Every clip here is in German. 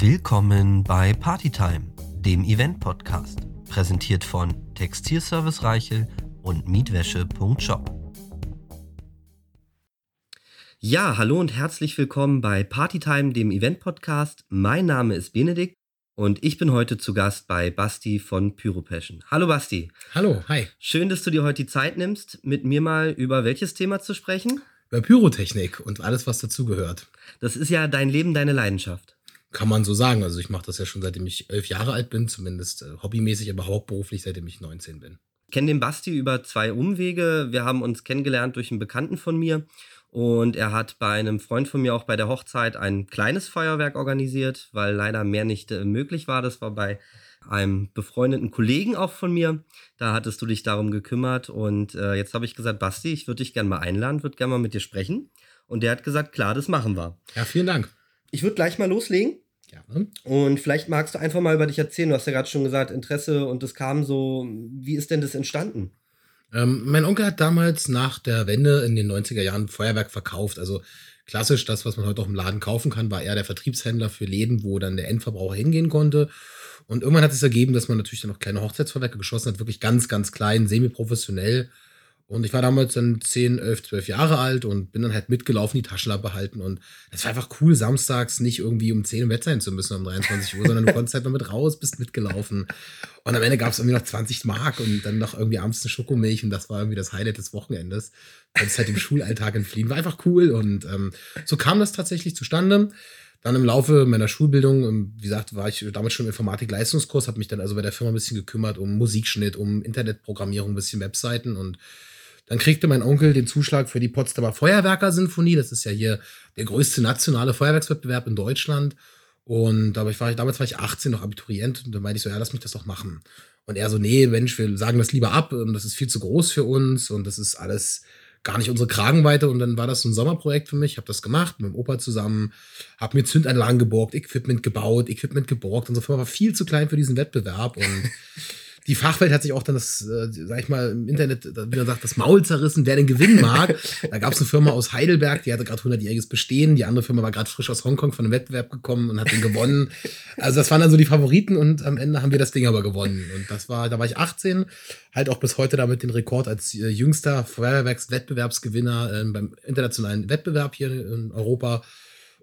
Willkommen bei Partytime, dem Event-Podcast, präsentiert von Textilservice Reichel und Mietwäsche.shop. Ja, hallo und herzlich willkommen bei Partytime, dem Event-Podcast. Mein Name ist Benedikt und ich bin heute zu Gast bei Basti von Pyropassion. Hallo Basti. Hallo, hi. Schön, dass du dir heute die Zeit nimmst, mit mir mal über welches Thema zu sprechen? Über Pyrotechnik und alles, was dazugehört. Das ist ja dein Leben, deine Leidenschaft. Kann man so sagen. Also ich mache das ja schon seitdem ich elf Jahre alt bin, zumindest äh, hobbymäßig, aber hauptberuflich seitdem ich 19 bin. Ich kenne den Basti über zwei Umwege. Wir haben uns kennengelernt durch einen Bekannten von mir. Und er hat bei einem Freund von mir auch bei der Hochzeit ein kleines Feuerwerk organisiert, weil leider mehr nicht äh, möglich war. Das war bei einem befreundeten Kollegen auch von mir. Da hattest du dich darum gekümmert. Und äh, jetzt habe ich gesagt, Basti, ich würde dich gerne mal einladen, würde gerne mal mit dir sprechen. Und der hat gesagt, klar, das machen wir. Ja, vielen Dank. Ich würde gleich mal loslegen. Gerne. Und vielleicht magst du einfach mal über dich erzählen. Du hast ja gerade schon gesagt, Interesse und das kam so. Wie ist denn das entstanden? Ähm, mein Onkel hat damals nach der Wende in den 90er Jahren Feuerwerk verkauft. Also klassisch das, was man heute auch im Laden kaufen kann, war er der Vertriebshändler für Läden, wo dann der Endverbraucher hingehen konnte. Und irgendwann hat es ergeben, dass man natürlich dann noch kleine Hochzeitsfeuerwerke geschossen hat, wirklich ganz, ganz klein, semi-professionell. Und ich war damals dann 10, 11, 12 Jahre alt und bin dann halt mitgelaufen, die Taschenlampe halten. Und es war einfach cool, samstags nicht irgendwie um 10 im Bett sein zu müssen um 23 Uhr, sondern du konntest halt noch mit raus, bist mitgelaufen. Und am Ende gab es irgendwie noch 20 Mark und dann noch irgendwie abends eine Schokomilch und das war irgendwie das Highlight des Wochenendes. Konntest halt dem Schulalltag entfliehen. War einfach cool und ähm, so kam das tatsächlich zustande. Dann im Laufe meiner Schulbildung, ähm, wie gesagt, war ich damals schon im Informatik-Leistungskurs, habe mich dann also bei der Firma ein bisschen gekümmert um Musikschnitt, um Internetprogrammierung, ein bisschen Webseiten und dann kriegte mein Onkel den Zuschlag für die Potsdamer Feuerwerker-Sinfonie. Das ist ja hier der größte nationale Feuerwerkswettbewerb in Deutschland. Und dabei war ich, damals war ich 18, noch Abiturient. Und dann meinte ich so, ja, lass mich das doch machen. Und er so, nee, Mensch, wir sagen das lieber ab. Das ist viel zu groß für uns. Und das ist alles gar nicht unsere Kragenweite. Und dann war das so ein Sommerprojekt für mich. Ich habe das gemacht mit dem Opa zusammen, habe mir Zündanlagen geborgt, Equipment gebaut, Equipment geborgt. Unsere Firma war viel zu klein für diesen Wettbewerb. Und die Fachwelt hat sich auch dann das, äh, sag ich mal, im Internet, wie man sagt, das Maul zerrissen, wer den gewinnen mag. da gab es eine Firma aus Heidelberg, die hatte gerade 100-jähriges Bestehen. Die andere Firma war gerade frisch aus Hongkong von einem Wettbewerb gekommen und hat den gewonnen. Also das waren dann so die Favoriten und am Ende haben wir das Ding aber gewonnen. Und das war, da war ich 18, halt auch bis heute damit den Rekord als äh, jüngster Feuerwerkswettbewerbsgewinner äh, beim internationalen Wettbewerb hier in Europa.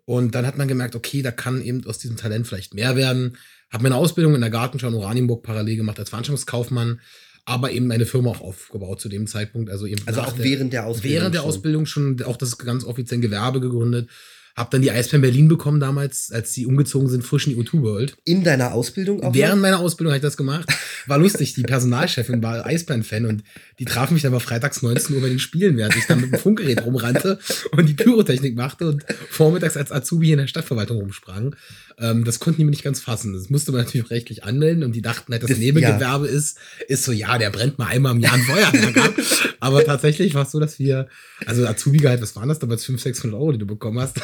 Und dann hat man gemerkt, okay, da kann eben aus diesem Talent vielleicht mehr werden. Habe meine Ausbildung in der Gartenschau in Oranienburg parallel gemacht als Veranstaltungskaufmann, aber eben eine Firma auch aufgebaut zu dem Zeitpunkt. Also eben also auch während der Ausbildung. Während der schon. Ausbildung schon auch das ganz offiziell Gewerbe gegründet. Hab dann die Eisbären Berlin bekommen damals, als die umgezogen sind, frisch in die U2 World. In deiner Ausbildung auch? Während meiner Ausbildung habe ich das gemacht. War lustig. Die Personalchefin war Eisbären-Fan und die traf mich dann mal freitags 19 Uhr bei den Spielen, während ich dann mit dem Funkgerät rumrannte und die Pyrotechnik machte und vormittags als Azubi in der Stadtverwaltung rumsprang. Ähm, das konnten die mir nicht ganz fassen. Das musste man natürlich rechtlich anmelden und die dachten halt, dass das Nebengewerbe ja. ist, ist so, ja, der brennt mal einmal im Jahr ein Feuerwerk ab. Aber tatsächlich war es so, dass wir, also Azubi-Gehalt, was waren das damals? 500, 600 Euro, die du bekommen hast.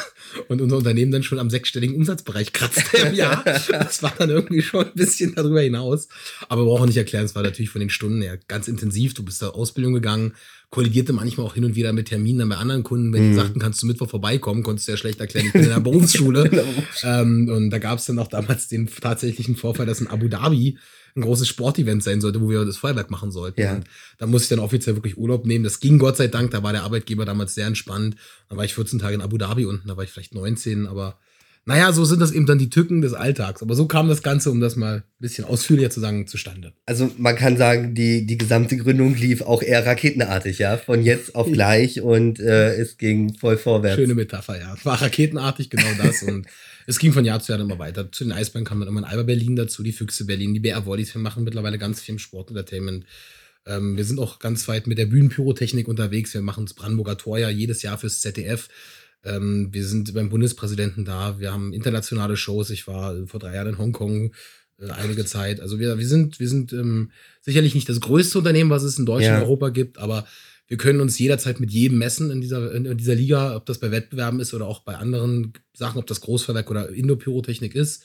Und unser Unternehmen dann schon am sechsstelligen Umsatzbereich kratzte im Jahr. Das war dann irgendwie schon ein bisschen darüber hinaus. Aber wir brauchen nicht erklären, es war natürlich von den Stunden her ganz intensiv. Du bist zur Ausbildung gegangen, kollidierte manchmal auch hin und wieder mit Terminen dann bei anderen Kunden. Wenn mhm. die sagten, kannst du Mittwoch vorbeikommen, konntest du ja schlecht erklären, ich bin in der Berufsschule. ähm, und da gab es dann auch damals den tatsächlichen Vorfall, dass in Abu Dhabi ein großes Sportevent sein sollte, wo wir das Feuerwerk machen sollten. Ja. Und da musste ich dann offiziell wirklich Urlaub nehmen. Das ging Gott sei Dank, da war der Arbeitgeber damals sehr entspannt. Da war ich 14 Tage in Abu Dhabi unten, da war ich vielleicht 19, aber naja, so sind das eben dann die Tücken des Alltags. Aber so kam das Ganze, um das mal ein bisschen ausführlicher zu sagen, zustande. Also man kann sagen, die, die gesamte Gründung lief auch eher raketenartig, ja. Von jetzt auf gleich und äh, es ging voll vorwärts. Schöne Metapher, ja. War raketenartig, genau das. und es ging von Jahr zu Jahr immer weiter. Zu den Eisbären kam dann immer ein Alba Berlin dazu, die Füchse Berlin, die BR Wollies. Wir machen mittlerweile ganz viel im Sportentertainment. Ähm, wir sind auch ganz weit mit der Bühnenpyrotechnik unterwegs. Wir machen das Brandenburger Tor ja jedes Jahr fürs ZDF. Ähm, wir sind beim Bundespräsidenten da. Wir haben internationale Shows. Ich war vor drei Jahren in Hongkong äh, einige Zeit. Also wir, wir sind, wir sind ähm, sicherlich nicht das größte Unternehmen, was es in Deutschland und Europa gibt, aber wir können uns jederzeit mit jedem messen in dieser, in dieser Liga, ob das bei Wettbewerben ist oder auch bei anderen Sachen, ob das Großverwerk oder Indoor-Pyrotechnik ist.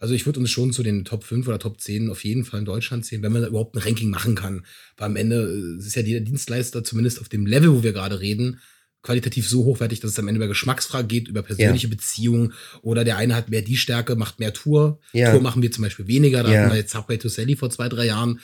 Also ich würde uns schon zu den Top 5 oder Top 10 auf jeden Fall in Deutschland sehen, wenn man überhaupt ein Ranking machen kann. Weil am Ende ist ja jeder Dienstleister, zumindest auf dem Level, wo wir gerade reden, qualitativ so hochwertig, dass es am Ende über Geschmacksfrage geht, über persönliche ja. Beziehungen oder der eine hat mehr die Stärke, macht mehr Tour. Ja. Tour machen wir zum Beispiel weniger. Da ja. hatten wir jetzt Subway to Sally vor zwei, drei Jahren.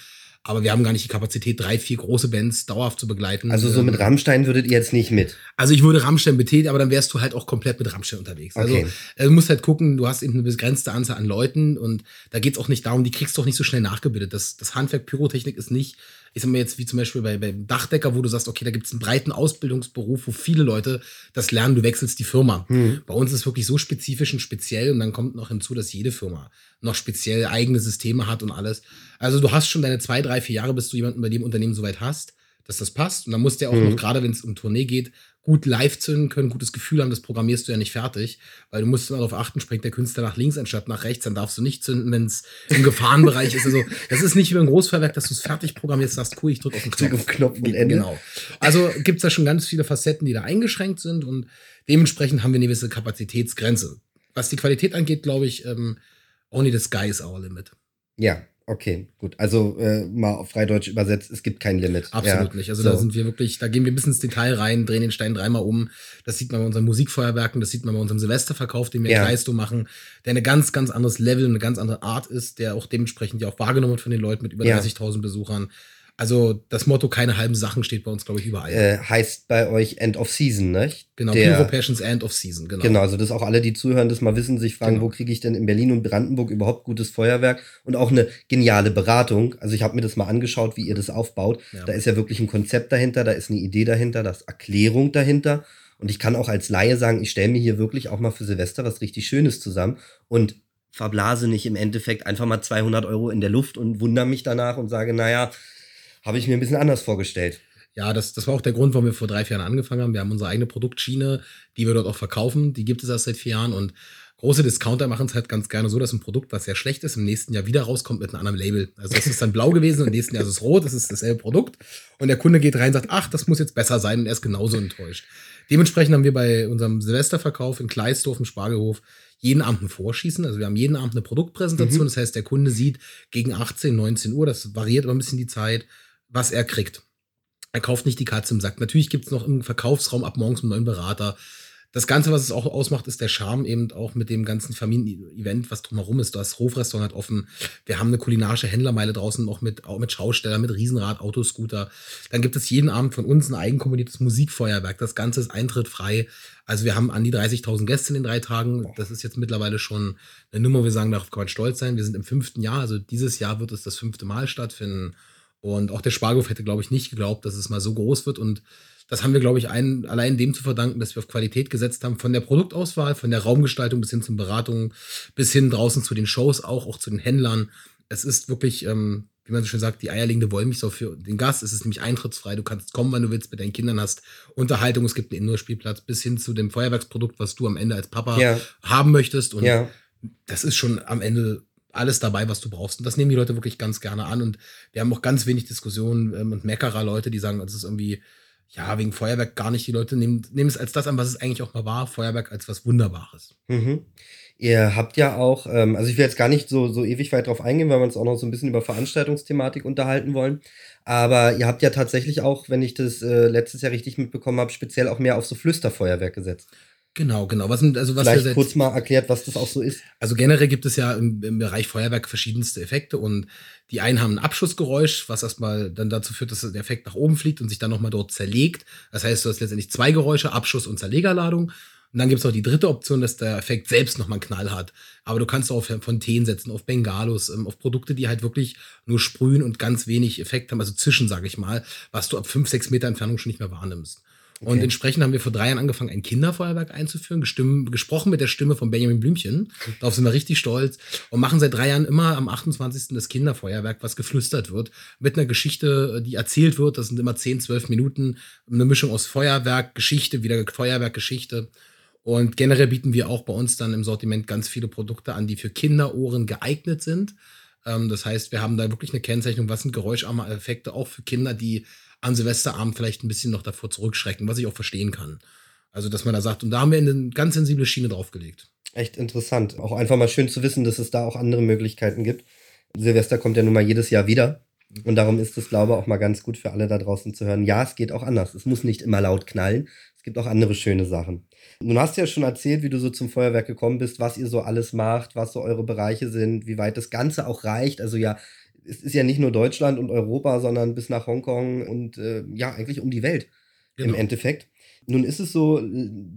Aber wir haben gar nicht die Kapazität, drei, vier große Bands dauerhaft zu begleiten. Also so mit Rammstein würdet ihr jetzt nicht mit? Also ich würde Rammstein betätigen, aber dann wärst du halt auch komplett mit Rammstein unterwegs. Also, okay. Also du musst halt gucken, du hast eben eine begrenzte Anzahl an Leuten und da geht's auch nicht darum, die kriegst du auch nicht so schnell nachgebildet. Das, das Handwerk Pyrotechnik ist nicht ich sag mal jetzt wie zum Beispiel bei, beim Dachdecker, wo du sagst, okay, da gibt es einen breiten Ausbildungsberuf, wo viele Leute das lernen, du wechselst die Firma. Mhm. Bei uns ist es wirklich so spezifisch und speziell und dann kommt noch hinzu, dass jede Firma noch speziell eigene Systeme hat und alles. Also du hast schon deine zwei, drei, vier Jahre, bis du jemanden bei dem Unternehmen soweit hast, dass das passt. Und dann musst du ja auch mhm. noch, gerade wenn es um Tournee geht, gut live zünden können, gutes Gefühl haben, das programmierst du ja nicht fertig, weil du musst immer darauf achten, springt der Künstler nach links anstatt nach rechts, dann darfst du nicht zünden, wenn es im Gefahrenbereich ist. Also das ist nicht wie ein Großfahrwerk, dass du es fertig programmierst, sagst, cool, ich drücke auf den Knopf. Auf Knopf und Ende. Genau. Also gibt es da schon ganz viele Facetten, die da eingeschränkt sind und dementsprechend haben wir eine gewisse Kapazitätsgrenze. Was die Qualität angeht, glaube ich, ähm, only the sky is our limit. Ja, Okay, gut. Also äh, mal auf Freideutsch übersetzt, es gibt kein Limit. Absolut ja. nicht. Also so. da sind wir wirklich, da gehen wir bis ins Detail rein, drehen den Stein dreimal um. Das sieht man bei unseren Musikfeuerwerken, das sieht man bei unserem Silvesterverkauf, den wir ja. in Kreisto machen, der eine ganz, ganz anderes Level, eine ganz andere Art ist, der auch dementsprechend ja auch wahrgenommen wird von den Leuten mit über ja. 30.000 Besuchern. Also das Motto keine halben Sachen steht bei uns, glaube ich, überall. Äh, heißt bei euch End of Season, ne? Genau, Der, Pyro Passions End of Season, genau. Genau, also dass auch alle, die zuhören, das mal wissen, sich fragen, genau. wo kriege ich denn in Berlin und Brandenburg überhaupt gutes Feuerwerk und auch eine geniale Beratung. Also ich habe mir das mal angeschaut, wie ihr das aufbaut. Ja. Da ist ja wirklich ein Konzept dahinter, da ist eine Idee dahinter, da ist Erklärung dahinter. Und ich kann auch als Laie sagen, ich stelle mir hier wirklich auch mal für Silvester was richtig Schönes zusammen und verblase nicht im Endeffekt einfach mal 200 Euro in der Luft und wundere mich danach und sage, naja, habe ich mir ein bisschen anders vorgestellt. Ja, das, das war auch der Grund, warum wir vor drei, vier Jahren angefangen haben. Wir haben unsere eigene Produktschiene, die wir dort auch verkaufen. Die gibt es erst seit vier Jahren und große Discounter machen es halt ganz gerne so, dass ein Produkt, was sehr schlecht ist, im nächsten Jahr wieder rauskommt mit einem anderen Label. Also es ist dann blau gewesen, im nächsten Jahr ist es rot, das ist dasselbe Produkt. Und der Kunde geht rein und sagt, ach, das muss jetzt besser sein und er ist genauso enttäuscht. Dementsprechend haben wir bei unserem Silvesterverkauf in Kleisdorf im Spargelhof jeden Abend ein Vorschießen. Also wir haben jeden Abend eine Produktpräsentation. Mhm. Das heißt, der Kunde sieht gegen 18, 19 Uhr, das variiert aber ein bisschen die Zeit, was er kriegt. Er kauft nicht die Katze im Sack. Natürlich gibt es noch im Verkaufsraum ab morgens einen neuen Berater. Das Ganze, was es auch ausmacht, ist der Charme eben auch mit dem ganzen Familienevent, was drumherum ist. Das Hofrestaurant hat offen. Wir haben eine kulinarische Händlermeile draußen auch mit, auch mit Schausteller, mit Riesenrad, Autoscooter. Dann gibt es jeden Abend von uns ein eigenkomponiertes Musikfeuerwerk. Das Ganze ist eintrittfrei. Also wir haben an die 30.000 Gäste in den drei Tagen. Das ist jetzt mittlerweile schon eine Nummer. Wir sagen, darauf kann man stolz sein. Wir sind im fünften Jahr. Also dieses Jahr wird es das fünfte Mal stattfinden. Und auch der Sparghof hätte, glaube ich, nicht geglaubt, dass es mal so groß wird. Und das haben wir, glaube ich, ein, allein dem zu verdanken, dass wir auf Qualität gesetzt haben, von der Produktauswahl, von der Raumgestaltung bis hin zum Beratungen, bis hin draußen zu den Shows, auch, auch zu den Händlern. Es ist wirklich, ähm, wie man so schön sagt, die eierlegende Wollmilchsau für den Gast. Es ist nämlich eintrittsfrei. Du kannst kommen, wann du willst, mit deinen Kindern hast Unterhaltung. Es gibt einen Indoor-Spielplatz bis hin zu dem Feuerwerksprodukt, was du am Ende als Papa ja. haben möchtest. Und ja. das ist schon am Ende alles dabei, was du brauchst. Und das nehmen die Leute wirklich ganz gerne an. Und wir haben auch ganz wenig Diskussionen ähm, und Meckerer Leute, die sagen, es ist irgendwie, ja, wegen Feuerwerk gar nicht. Die Leute nehmen, nehmen es als das an, was es eigentlich auch mal war. Feuerwerk als was Wunderbares. Mhm. Ihr habt ja auch, ähm, also ich will jetzt gar nicht so, so ewig weit drauf eingehen, weil wir uns auch noch so ein bisschen über Veranstaltungsthematik unterhalten wollen. Aber ihr habt ja tatsächlich auch, wenn ich das äh, letztes Jahr richtig mitbekommen habe, speziell auch mehr auf so Flüsterfeuerwerk gesetzt. Genau, genau. Was also was Vielleicht kurz mal erklärt, was das auch so ist. Also generell gibt es ja im, im, Bereich Feuerwerk verschiedenste Effekte und die einen haben ein Abschussgeräusch, was erstmal dann dazu führt, dass der Effekt nach oben fliegt und sich dann nochmal dort zerlegt. Das heißt, du hast letztendlich zwei Geräusche, Abschuss und Zerlegerladung. Und dann gibt es auch die dritte Option, dass der Effekt selbst nochmal einen Knall hat. Aber du kannst auch auf Fontänen setzen, auf Bengalos, ähm, auf Produkte, die halt wirklich nur sprühen und ganz wenig Effekt haben, also zischen, sage ich mal, was du ab fünf, sechs Meter Entfernung schon nicht mehr wahrnimmst. Okay. Und entsprechend haben wir vor drei Jahren angefangen, ein Kinderfeuerwerk einzuführen, gestimm, gesprochen mit der Stimme von Benjamin Blümchen. Darauf sind wir richtig stolz und machen seit drei Jahren immer am 28. das Kinderfeuerwerk, was geflüstert wird, mit einer Geschichte, die erzählt wird. Das sind immer 10, 12 Minuten, eine Mischung aus Feuerwerk, Geschichte, wieder Feuerwerk, Geschichte. Und generell bieten wir auch bei uns dann im Sortiment ganz viele Produkte an, die für Kinderohren geeignet sind. Ähm, das heißt, wir haben da wirklich eine Kennzeichnung, was sind geräuscharme Effekte, auch für Kinder, die an Silvesterabend vielleicht ein bisschen noch davor zurückschrecken, was ich auch verstehen kann. Also, dass man da sagt, und da haben wir eine ganz sensible Schiene draufgelegt. Echt interessant. Auch einfach mal schön zu wissen, dass es da auch andere Möglichkeiten gibt. Silvester kommt ja nun mal jedes Jahr wieder. Und darum ist es, glaube ich, auch mal ganz gut für alle da draußen zu hören. Ja, es geht auch anders. Es muss nicht immer laut knallen gibt auch andere schöne Sachen. Nun hast du ja schon erzählt, wie du so zum Feuerwerk gekommen bist, was ihr so alles macht, was so eure Bereiche sind, wie weit das Ganze auch reicht. Also ja, es ist ja nicht nur Deutschland und Europa, sondern bis nach Hongkong und äh, ja, eigentlich um die Welt genau. im Endeffekt. Nun ist es so,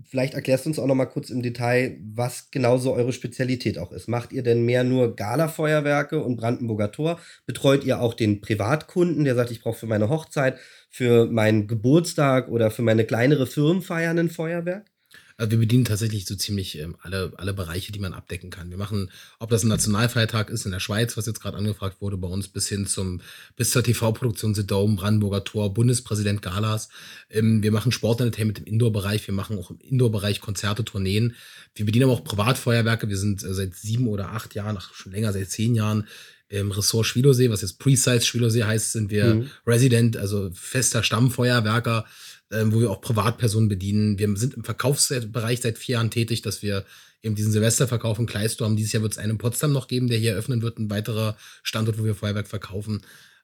vielleicht erklärst du uns auch noch mal kurz im Detail, was genau so eure Spezialität auch ist. Macht ihr denn mehr nur Gala-Feuerwerke und Brandenburger Tor? Betreut ihr auch den Privatkunden, der sagt, ich brauche für meine Hochzeit, für meinen Geburtstag oder für meine kleinere Firmenfeier ein Feuerwerk? Also wir bedienen tatsächlich so ziemlich ähm, alle, alle Bereiche, die man abdecken kann. Wir machen, ob das ein Nationalfeiertag ist in der Schweiz, was jetzt gerade angefragt wurde, bei uns bis hin zum, bis zur TV-Produktion The Dome, Brandenburger Tor, Bundespräsident Galas. Ähm, wir machen Sportentertainment im Indoor-Bereich, wir machen auch im Indoor-Bereich Konzerte, Tourneen. Wir bedienen aber auch Privatfeuerwerke. Wir sind äh, seit sieben oder acht Jahren, ach, schon länger, seit zehn Jahren im Ressort Schwilosee, was jetzt Precise Schwilosee heißt, sind wir mhm. Resident, also fester Stammfeuerwerker ähm, wo wir auch Privatpersonen bedienen. Wir sind im Verkaufsbereich seit vier Jahren tätig, dass wir eben diesen Silvesterverkauf in Kleisto haben. Dieses Jahr wird es einen in Potsdam noch geben, der hier eröffnen wird, ein weiterer Standort, wo wir Feuerwerk verkaufen.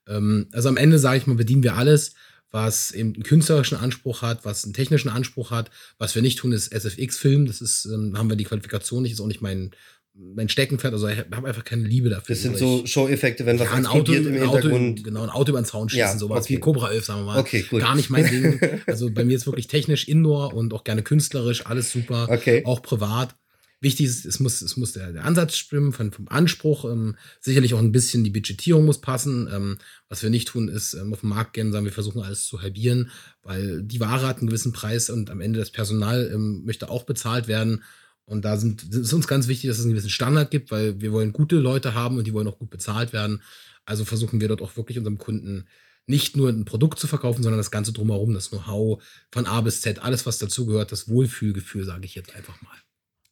Ähm, also am Ende, sage ich mal, bedienen wir alles, was eben einen künstlerischen Anspruch hat, was einen technischen Anspruch hat. Was wir nicht tun, ist SFX-Film. Das ist, ähm, haben wir die Qualifikation nicht, ist auch nicht mein, mein Steckenpferd, also ich habe einfach keine Liebe dafür. Das sind so Show-Effekte, wenn was ja, ein Auto, im Hintergrund. Auto, genau, ein Auto über den Zaun schießen, ja, sowas okay. wie Cobra 11, sagen wir mal. Okay, gut. Gar nicht mein Ding. Also bei mir ist wirklich technisch Indoor und auch gerne künstlerisch, alles super. Okay. Auch privat. Wichtig ist, es muss, es muss der, der Ansatz stimmen, von, vom Anspruch. Ähm, sicherlich auch ein bisschen die Budgetierung muss passen. Ähm, was wir nicht tun, ist ähm, auf den Markt gehen und sagen, wir versuchen alles zu halbieren, weil die Ware hat einen gewissen Preis und am Ende das Personal ähm, möchte auch bezahlt werden. Und da sind, ist uns ganz wichtig, dass es einen gewissen Standard gibt, weil wir wollen gute Leute haben und die wollen auch gut bezahlt werden. Also versuchen wir dort auch wirklich unserem Kunden nicht nur ein Produkt zu verkaufen, sondern das Ganze drumherum, das Know-how von A bis Z, alles, was dazugehört, das Wohlfühlgefühl, sage ich jetzt einfach mal.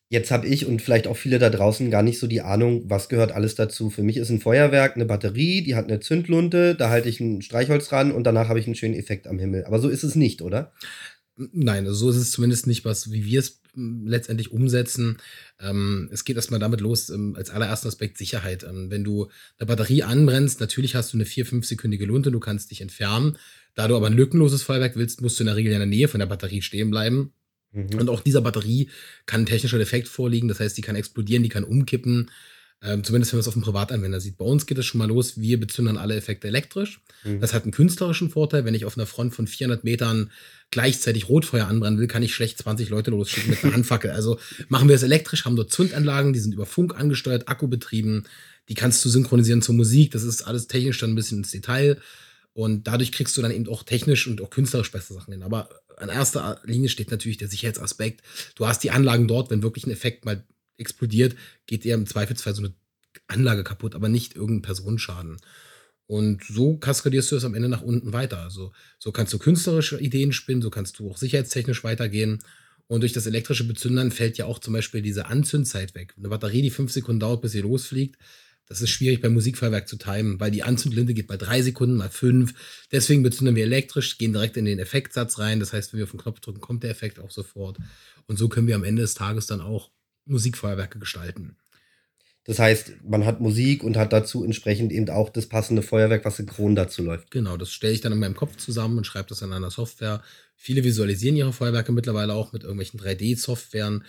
Jetzt habe ich und vielleicht auch viele da draußen gar nicht so die Ahnung, was gehört alles dazu. Für mich ist ein Feuerwerk eine Batterie, die hat eine Zündlunte, da halte ich ein Streichholz dran und danach habe ich einen schönen Effekt am Himmel. Aber so ist es nicht, oder? Nein, also so ist es zumindest nicht, was, wie wir es letztendlich umsetzen. Ähm, es geht erstmal damit los, ähm, als allerersten Aspekt Sicherheit. Ähm, wenn du eine Batterie anbrennst, natürlich hast du eine 4-, 5-sekündige Lunte, du kannst dich entfernen. Da du aber ein lückenloses Feuerwerk willst, musst du in der Regel in der Nähe von der Batterie stehen bleiben. Mhm. Und auch dieser Batterie kann ein technischer Defekt vorliegen, das heißt, die kann explodieren, die kann umkippen. Ähm, zumindest wenn man es auf dem Privatanwender sieht. Bei uns geht es schon mal los, wir bezündern alle Effekte elektrisch. Mhm. Das hat einen künstlerischen Vorteil. Wenn ich auf einer Front von 400 Metern gleichzeitig Rotfeuer anbrennen will, kann ich schlecht 20 Leute losschicken mit einer Handfackel. Also machen wir es elektrisch, haben dort Zündanlagen, die sind über Funk angesteuert, akkubetrieben. Die kannst du synchronisieren zur Musik. Das ist alles technisch dann ein bisschen ins Detail. Und dadurch kriegst du dann eben auch technisch und auch künstlerisch bessere Sachen hin. Aber an erster Linie steht natürlich der Sicherheitsaspekt. Du hast die Anlagen dort, wenn wirklich ein Effekt mal explodiert, geht dir im Zweifelsfall so eine Anlage kaputt, aber nicht irgendein Personenschaden. Und so kaskadierst du es am Ende nach unten weiter. Also so kannst du künstlerische Ideen spinnen, so kannst du auch sicherheitstechnisch weitergehen. Und durch das elektrische Bezündern fällt ja auch zum Beispiel diese Anzündzeit weg. Eine Batterie, die fünf Sekunden dauert, bis sie losfliegt, das ist schwierig beim Musikfeuerwerk zu timen, weil die Anzündlinte geht bei drei Sekunden, mal fünf. Deswegen bezünden wir elektrisch, gehen direkt in den Effektsatz rein. Das heißt, wenn wir auf den Knopf drücken, kommt der Effekt auch sofort. Und so können wir am Ende des Tages dann auch Musikfeuerwerke gestalten. Das heißt, man hat Musik und hat dazu entsprechend eben auch das passende Feuerwerk, was synchron dazu läuft. Genau, das stelle ich dann in meinem Kopf zusammen und schreibe das in einer Software. Viele visualisieren ihre Feuerwerke mittlerweile auch mit irgendwelchen 3D-Softwaren.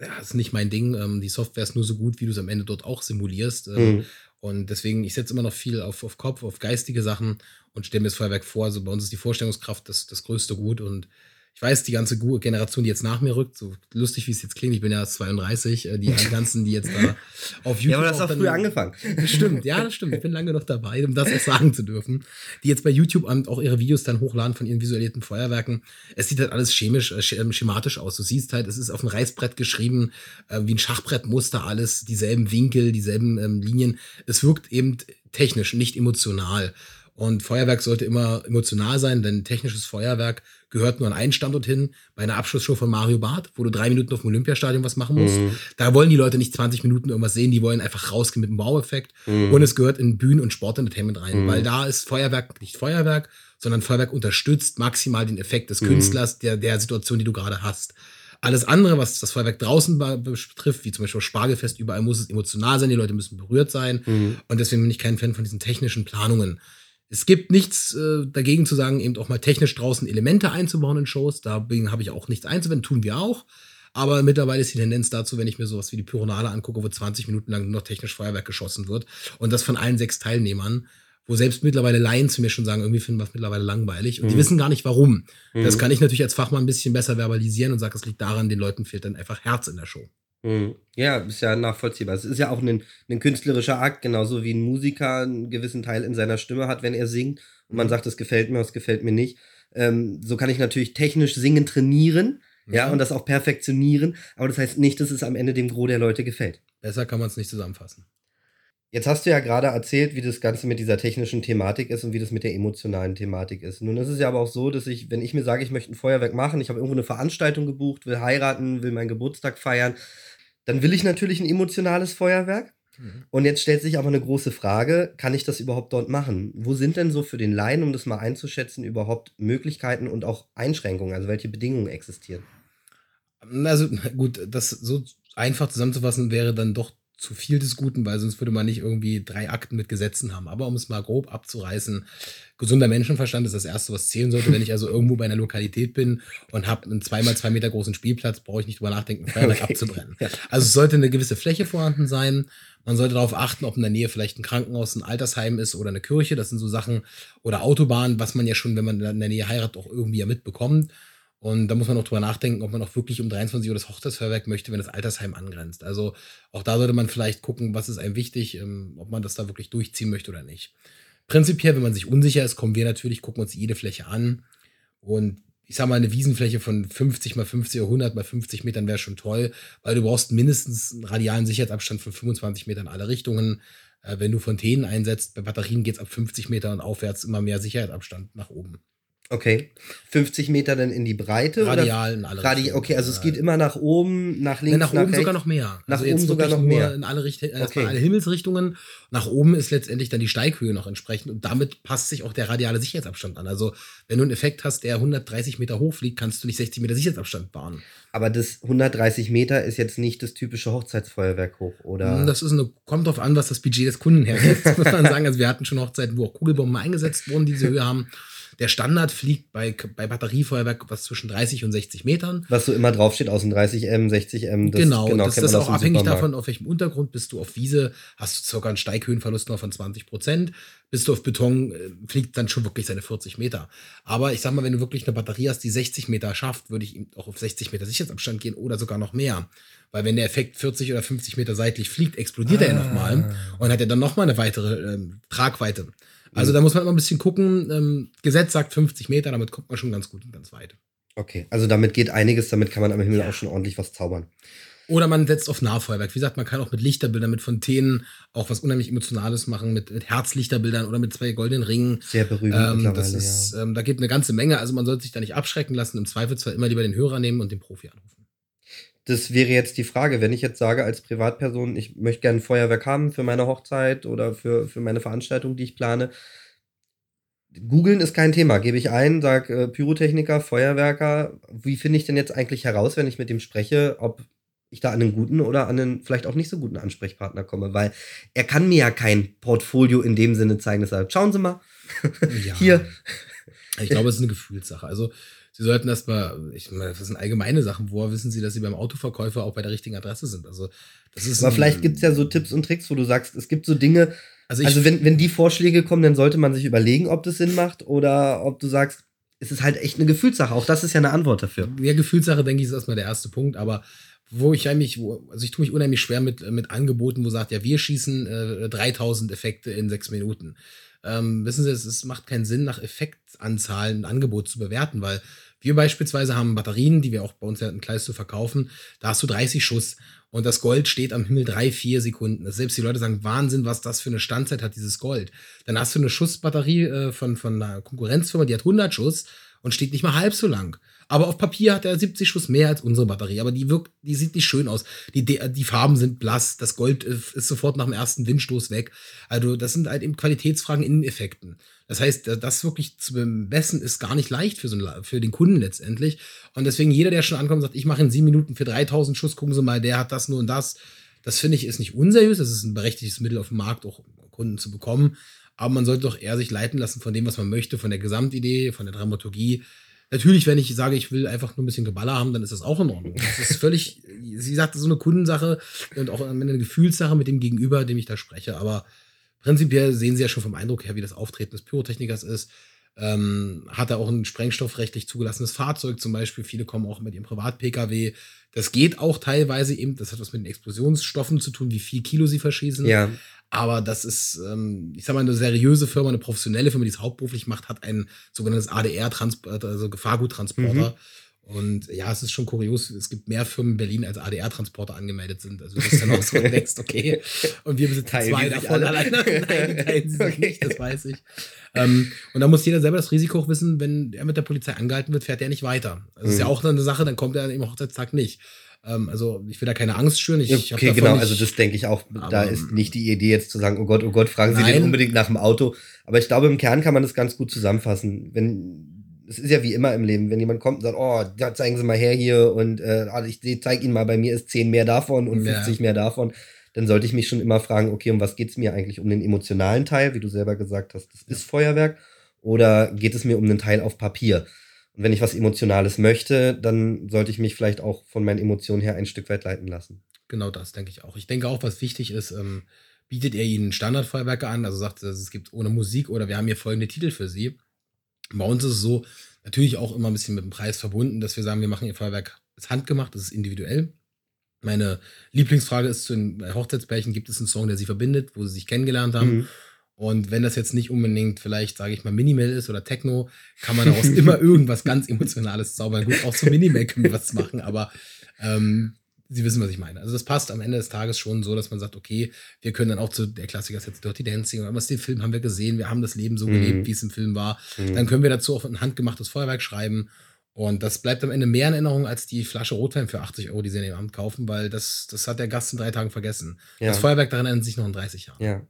Ja, das ist nicht mein Ding. Ähm, die Software ist nur so gut, wie du es am Ende dort auch simulierst. Ähm, mhm. Und deswegen, ich setze immer noch viel auf, auf Kopf, auf geistige Sachen und stelle mir das Feuerwerk vor. Also bei uns ist die Vorstellungskraft das, das größte Gut und ich weiß, die ganze Generation, die jetzt nach mir rückt, so lustig wie es jetzt klingt, ich bin ja 32, äh, die ganzen, die jetzt da auf YouTube. Ja, aber das hat früh angefangen. Stimmt, ja, das stimmt. Ich bin lange noch dabei, um das auch sagen zu dürfen. Die jetzt bei YouTube auch ihre Videos dann hochladen von ihren visualisierten Feuerwerken. Es sieht halt alles chemisch, äh, schematisch aus. Du siehst halt, es ist auf ein Reißbrett geschrieben, äh, wie ein Schachbrettmuster, alles, dieselben Winkel, dieselben ähm, Linien. Es wirkt eben technisch, nicht emotional. Und Feuerwerk sollte immer emotional sein, denn technisches Feuerwerk gehört nur an einen Standort hin, bei einer Abschlussshow von Mario Barth, wo du drei Minuten auf dem Olympiastadion was machen musst. Mhm. Da wollen die Leute nicht 20 Minuten irgendwas sehen, die wollen einfach rausgehen mit einem Wow-Effekt. Mhm. Und es gehört in Bühnen- und Sportentertainment rein, mhm. weil da ist Feuerwerk nicht Feuerwerk, sondern Feuerwerk unterstützt maximal den Effekt des mhm. Künstlers, der, der Situation, die du gerade hast. Alles andere, was das Feuerwerk draußen betrifft, wie zum Beispiel Spargelfest, überall muss es emotional sein, die Leute müssen berührt sein. Mhm. Und deswegen bin ich kein Fan von diesen technischen Planungen Es gibt nichts äh, dagegen zu sagen, eben auch mal technisch draußen Elemente einzubauen in Shows. Da habe ich auch nichts einzuwenden, tun wir auch. Aber mittlerweile ist die Tendenz dazu, wenn ich mir sowas wie die Pyronale angucke, wo 20 Minuten lang nur noch technisch Feuerwerk geschossen wird und das von allen sechs Teilnehmern, wo selbst mittlerweile Laien zu mir schon sagen, irgendwie finden wir es mittlerweile langweilig und mhm. die wissen gar nicht warum. Mhm. Das kann ich natürlich als Fachmann ein bisschen besser verbalisieren und sage, es liegt daran, den Leuten fehlt dann einfach Herz in der Show. Mhm. Ja, ist ja nachvollziehbar. Es ist ja auch ein, ein künstlerischer Akt, genauso wie ein Musiker einen gewissen Teil in seiner Stimme hat, wenn er singt und man mhm. sagt, es gefällt mir, es gefällt mir nicht. Ähm, so kann ich natürlich technisch singen trainieren ja, und das auch perfektionieren. Aber das heißt nicht, dass es am Ende dem Gros der Leute gefällt. Besser kann man es nicht zusammenfassen. Jetzt hast du ja gerade erzählt, wie das Ganze mit dieser technischen Thematik ist und wie das mit der emotionalen Thematik ist. Nun ist es ja aber auch so, dass ich, wenn ich mir sage, ich möchte ein Feuerwerk machen, ich habe irgendwo eine Veranstaltung gebucht, will heiraten, will meinen Geburtstag feiern, dann will ich natürlich ein emotionales Feuerwerk. Mhm. Und jetzt stellt sich aber eine große Frage, kann ich das überhaupt dort machen? Wo sind denn so für den Laien, um das mal einzuschätzen, überhaupt Möglichkeiten und auch Einschränkungen, also welche Bedingungen existieren? Also gut, das so einfach zusammenzufassen wäre dann doch zu viel des Guten, weil sonst würde man nicht irgendwie drei Akten mit Gesetzen haben. Aber um es mal grob abzureißen, gesunder Menschenverstand ist das Erste, was zählen sollte. Wenn ich also irgendwo bei einer Lokalität bin und habe einen zweimal zwei Meter großen Spielplatz, brauche ich nicht drüber nachdenken, Feuerwerk okay. abzubrennen. Also es sollte eine gewisse Fläche vorhanden sein. Man sollte darauf achten, ob in der Nähe vielleicht ein Krankenhaus, ein Altersheim ist oder eine Kirche. Das sind so Sachen oder Autobahn, was man ja schon, wenn man in der Nähe heiratet, auch irgendwie ja mitbekommt. Und da muss man auch drüber nachdenken, ob man auch wirklich um 23 Uhr das Hochzeitsfeuerwerk möchte, wenn das Altersheim angrenzt. Also auch da sollte man vielleicht gucken, was ist einem wichtig, ähm, ob man das da wirklich durchziehen möchte oder nicht. Prinzipiell, wenn man sich unsicher ist, kommen wir natürlich, gucken uns jede Fläche an. Und ich sag mal, eine Wiesenfläche von 50 mal 50 oder 100 mal 50 Metern wäre schon toll, weil du brauchst mindestens einen radialen Sicherheitsabstand von 25 Metern in alle Richtungen. Äh, wenn du Fontänen einsetzt, bei Batterien geht es ab 50 Metern und aufwärts immer mehr Sicherheitsabstand nach oben. Okay. 50 Meter dann in die Breite? Radial oder? in alle Radi Richtungen. Okay, also es geht immer nach oben, nach links, nach, nach oben rechts. sogar noch mehr. Nach also oben sogar noch mehr. In alle, Richt äh, okay. alle Himmelsrichtungen. Nach oben ist letztendlich dann die Steighöhe noch entsprechend und damit passt sich auch der radiale Sicherheitsabstand an. Also wenn du einen Effekt hast, der 130 Meter hoch fliegt, kannst du nicht 60 Meter Sicherheitsabstand bauen. Aber das 130 Meter ist jetzt nicht das typische Hochzeitsfeuerwerk hoch, oder? Das ist eine, kommt drauf an, was das Budget des Kunden hergibt, muss man sagen. Also wir hatten schon Hochzeiten, wo auch Kugelbomben eingesetzt wurden, die diese Höhe haben. Der Standard fliegt bei, bei Batteriefeuerwerk was zwischen 30 und 60 Metern. Was so immer draufsteht, aus dem 30M, 60M. Das, genau, genau, das ist auch abhängig davon, auf welchem Untergrund bist du auf Wiese, hast du circa einen Steighöhenverlust noch von 20 Prozent. Bist du auf Beton, äh, fliegt dann schon wirklich seine 40 Meter. Aber ich sag mal, wenn du wirklich eine Batterie hast, die 60 Meter schafft, würde ich auch auf 60 Meter Sicherheitsabstand gehen oder sogar noch mehr. Weil wenn der Effekt 40 oder 50 Meter seitlich fliegt, explodiert ah. er nochmal und hat er dann nochmal eine weitere ähm, Tragweite. Also da muss man immer ein bisschen gucken. Ähm, Gesetz sagt 50 Meter, damit kommt man schon ganz gut und ganz weit. Okay, also damit geht einiges, damit kann man am Himmel ja. auch schon ordentlich was zaubern. Oder man setzt auf Nahfeuerwerk. Wie gesagt, man kann auch mit Lichterbildern, mit Fontänen auch was unheimlich Emotionales machen, mit, mit Herzlichterbildern oder mit zwei goldenen Ringen. Sehr berühmt ähm, mittlerweile, ist, ja. ähm, Da geht eine ganze Menge. Also man sollte sich da nicht abschrecken lassen. Im Zweifelsfall immer lieber den Hörer nehmen und den Profi anrufen das wäre jetzt die Frage, wenn ich jetzt sage als Privatperson, ich möchte gerne ein Feuerwerk haben für meine Hochzeit oder für, für meine Veranstaltung, die ich plane. Googeln ist kein Thema. Gebe ich ein, sage äh, Pyrotechniker, Feuerwerker. Wie finde ich denn jetzt eigentlich heraus, wenn ich mit dem spreche, ob ich da an einen guten oder an einen vielleicht auch nicht so guten Ansprechpartner komme? Weil er kann mir ja kein Portfolio in dem Sinne zeigen, dass er schauen Sie mal, ja. hier. Ich glaube, es ist eine Gefühlssache. Also Sie sollten erstmal, ich meine, das sind allgemeine Sachen. Woher wissen Sie, dass Sie beim Autoverkäufer auch bei der richtigen Adresse sind? Also, das ist. Aber vielleicht gibt es ja so Tipps und Tricks, wo du sagst, es gibt so Dinge. Also, also wenn, wenn die Vorschläge kommen, dann sollte man sich überlegen, ob das Sinn macht oder ob du sagst, es ist halt echt eine Gefühlssache. Auch das ist ja eine Antwort dafür. Ja, Gefühlssache, denke ich, ist erstmal der erste Punkt. Aber wo ich eigentlich, wo, also ich tue mich unheimlich schwer mit, mit Angeboten, wo sagt, ja, wir schießen äh, 3000 Effekte in sechs Minuten. Ähm, wissen Sie, es, es macht keinen Sinn, nach Effektanzahlen ein Angebot zu bewerten, weil wir beispielsweise haben Batterien, die wir auch bei uns ja in Kleisto verkaufen. Da hast du 30 Schuss und das Gold steht am Himmel drei, vier Sekunden. Das selbst die Leute sagen, Wahnsinn, was das für eine Standzeit hat, dieses Gold. Dann hast du eine Schussbatterie äh, von, von einer Konkurrenzfirma, die hat 100 Schuss und steht nicht mal halb so lang. Aber auf Papier hat er 70 Schuss mehr als unsere Batterie. Aber die wirkt, die sieht nicht schön aus. Die, die Farben sind blass. Das Gold äh, ist sofort nach dem ersten Windstoß weg. Also, das sind halt eben Qualitätsfragen in Effekten. Das heißt, das wirklich zu bemessen ist gar nicht leicht für, so einen, für den Kunden letztendlich. Und deswegen jeder, der schon ankommt, sagt, ich mache in sieben Minuten für 3000 Schuss, gucken Sie mal, der hat das nur und das. Das finde ich ist nicht unseriös. Das ist ein berechtigtes Mittel auf dem Markt, auch Kunden zu bekommen. Aber man sollte doch eher sich leiten lassen von dem, was man möchte, von der Gesamtidee, von der Dramaturgie. Natürlich, wenn ich sage, ich will einfach nur ein bisschen Geballer haben, dann ist das auch in Ordnung. Das ist völlig, sie sagte, so eine Kundensache und auch eine Gefühlssache mit dem Gegenüber, dem ich da spreche. Aber prinzipiell sehen Sie ja schon vom Eindruck her, wie das Auftreten des Pyrotechnikers ist. Ähm, hat er auch ein sprengstoffrechtlich zugelassenes Fahrzeug zum Beispiel. Viele kommen auch mit ihrem Privat-Pkw. Das geht auch teilweise eben, das hat was mit den Explosionsstoffen zu tun, wie viel Kilo sie verschießen. Ja. Aber das ist, ähm, ich sag mal, eine seriöse Firma, eine professionelle Firma, die es hauptberuflich macht, hat ein sogenanntes ADR-Transport, also Gefahrguttransporter. Mhm. Und ja, es ist schon kurios. Es gibt mehr Firmen in Berlin, als ADR-Transporter angemeldet sind. Also das ist dann auch so denkst, okay. Und wir besitzen teilen zwei davon alle. alleine. Nein, teilen sie sich nicht, das weiß ich. Ähm, und da muss jeder selber das Risiko auch wissen, wenn er mit der Polizei angehalten wird, fährt er nicht weiter. Das mhm. ist ja mhm. auch eine Sache, dann kommt er im Hochzeitstag nicht. Ähm, also ich will da keine Angst schüren. Ich, okay, genau, nicht, also das denke ich auch. Da ist nicht die Idee jetzt zu sagen, oh Gott, oh Gott, fragen Sie nein. den unbedingt nach dem Auto. Aber ich glaube, im Kern kann man das ganz gut zusammenfassen. Wenn es ist ja wie immer im Leben, wenn jemand kommt und sagt, oh, ja, zeigen Sie mal her hier und äh, also ich zeige Ihnen mal, bei mir ist 10 mehr davon und 50 ja. mehr davon, dann sollte ich mich schon immer fragen, okay, um was geht es mir eigentlich? Um den emotionalen Teil, wie du selber gesagt hast, das ist Feuerwerk, oder geht es mir um einen Teil auf Papier? Und wenn ich was Emotionales möchte, dann sollte ich mich vielleicht auch von meinen Emotionen her ein Stück weit leiten lassen. Genau das denke ich auch. Ich denke auch, was wichtig ist, ähm, bietet er Ihnen Standardfeuerwerke an, also sagt, es gibt ohne Musik oder wir haben hier folgende Titel für Sie. Bei uns ist es so, natürlich auch immer ein bisschen mit dem Preis verbunden, dass wir sagen, wir machen Ihr Feuerwerk ist handgemacht, das ist individuell. Meine Lieblingsfrage ist zu den Hochzeitspärchen, gibt es einen Song, der sie verbindet, wo sie sich kennengelernt haben? Mhm. Und wenn das jetzt nicht unbedingt vielleicht, sage ich mal, Minimal ist oder Techno, kann man daraus immer irgendwas ganz Emotionales zaubern. Gut, auch zum Minimal können wir was machen, aber ähm, Sie wissen, was ich meine. Also das passt am Ende des Tages schon so, dass man sagt, okay, wir können dann auch zu der Klassiker jetzt Dirty Dancing oder was den Film haben wir gesehen, wir haben das Leben so mhm. gelebt, wie es im Film war. Mhm. Dann können wir dazu auch ein handgemachtes Feuerwerk schreiben. Und das bleibt am Ende mehr in Erinnerung als die Flasche Rotwein für 80 Euro, die sie in dem Abend kaufen, weil das, das hat der Gast in drei Tagen vergessen. Ja. Das Feuerwerk daran erinnert sich noch in 30 Jahren. Ja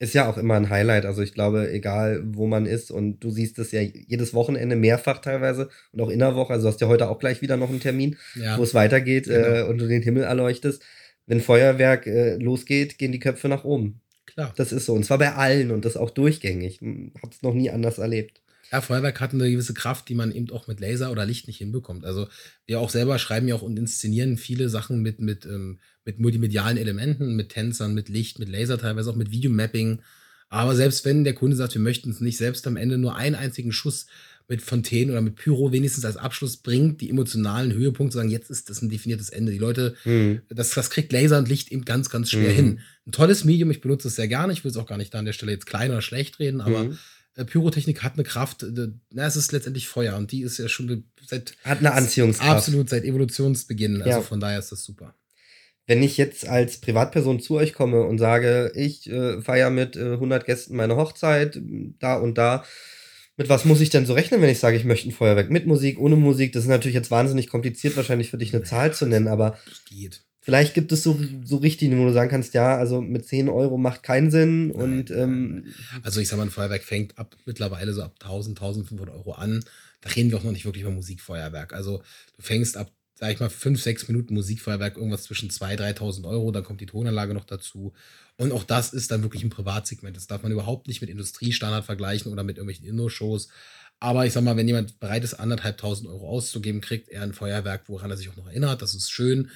ist ja auch immer ein Highlight. Also ich glaube, egal wo man ist und du siehst es ja jedes Wochenende mehrfach teilweise und auch in der Woche. Also du hast ja heute auch gleich wieder noch einen Termin, ja. wo es weitergeht genau. äh, und du den Himmel erleuchtest. Wenn Feuerwerk äh, losgeht, gehen die Köpfe nach oben. Klar. Das ist so. Und zwar bei allen und das auch durchgängig. Habe es noch nie anders erlebt. Ja, Feuerwerk hat eine gewisse Kraft, die man eben auch mit Laser oder Licht nicht hinbekommt. Also wir auch selber schreiben ja auch und inszenieren viele Sachen mit, mit ähm, mit multimedialen Elementen, mit Tänzern, mit Licht, mit Laser, teilweise auch mit Videomapping. Aber selbst wenn der Kunde sagt, wir möchten es nicht selbst am Ende nur einen einzigen Schuss mit Fontänen oder mit Pyro wenigstens als Abschluss bringt, die emotionalen Höhepunkte sagen, jetzt ist das ein definiertes Ende. Die Leute, mhm. das, das kriegt Laser und Licht eben ganz, ganz schwer mhm. hin. Ein tolles Medium, ich benutze es sehr gerne. Ich will es auch gar nicht da an der Stelle jetzt klein oder schlecht reden, aber mhm. Äh, Pyrotechnik hat eine Kraft, äh, na, es ist letztendlich Feuer und die ist ja schon seit. Hat eine Anziehungskraft. Absolut, seit Evolutionsbeginn. Also ja. von daher ist das super wenn ich jetzt als Privatperson zu euch komme und sage, ich äh, feiere mit äh, 100 Gästen meine Hochzeit, da und da, mit was muss ich denn so rechnen, wenn ich sage, ich möchte ein Feuerwerk mit Musik, ohne Musik? Das ist natürlich jetzt wahnsinnig kompliziert, wahrscheinlich für dich eine Zahl zu nennen, aber geht. Vielleicht gibt es so, so Richtlinien, wo du sagen kannst, ja, also mit 10 Euro macht keinen Sinn. Und ähm, Also ich sag mal, ein Feuerwerk fängt ab mittlerweile so ab 1000, 1500 Euro an. Da reden wir auch noch nicht wirklich über Musikfeuerwerk. Also du fängst ab sag ich mal, fünf, sechs Minuten Musikfeuerwerk, irgendwas zwischen 2.000, 3.000 Euro, dann kommt die Tonanlage noch dazu. Und auch das ist dann wirklich ein Privatsegment. Das darf man überhaupt nicht mit Industriestandard vergleichen oder mit irgendwelchen Inno-Shows. Aber ich sag mal, wenn jemand bereit ist, anderthalbtausend Euro auszugeben, kriegt er ein Feuerwerk, woran er sich auch noch erinnert. Das ist schön.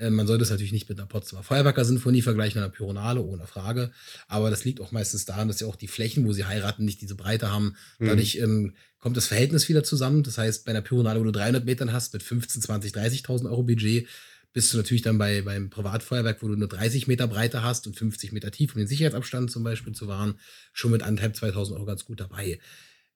Ähm, man sollte es natürlich nicht mit einer Potsdamer Feuerwerker-Sinfonie vergleichen, einer Pyronale, ohne Frage. Aber das liegt auch meistens daran, dass ja auch die Flächen, wo sie heiraten, nicht diese Breite haben. Mhm. Dadurch ähm, kommt das Verhältnis wieder zusammen. Das heißt, bei einer Pyronale, wo du 300 Metern hast, mit 15, 20, 30.000 Euro Budget, bist du natürlich dann bei, beim Privatfeuerwerk, wo du nur 30 Meter Breite hast und 50 Meter tief, um den Sicherheitsabstand zum Beispiel zu wahren, schon mit anderthalb, 2000 Euro ganz gut dabei.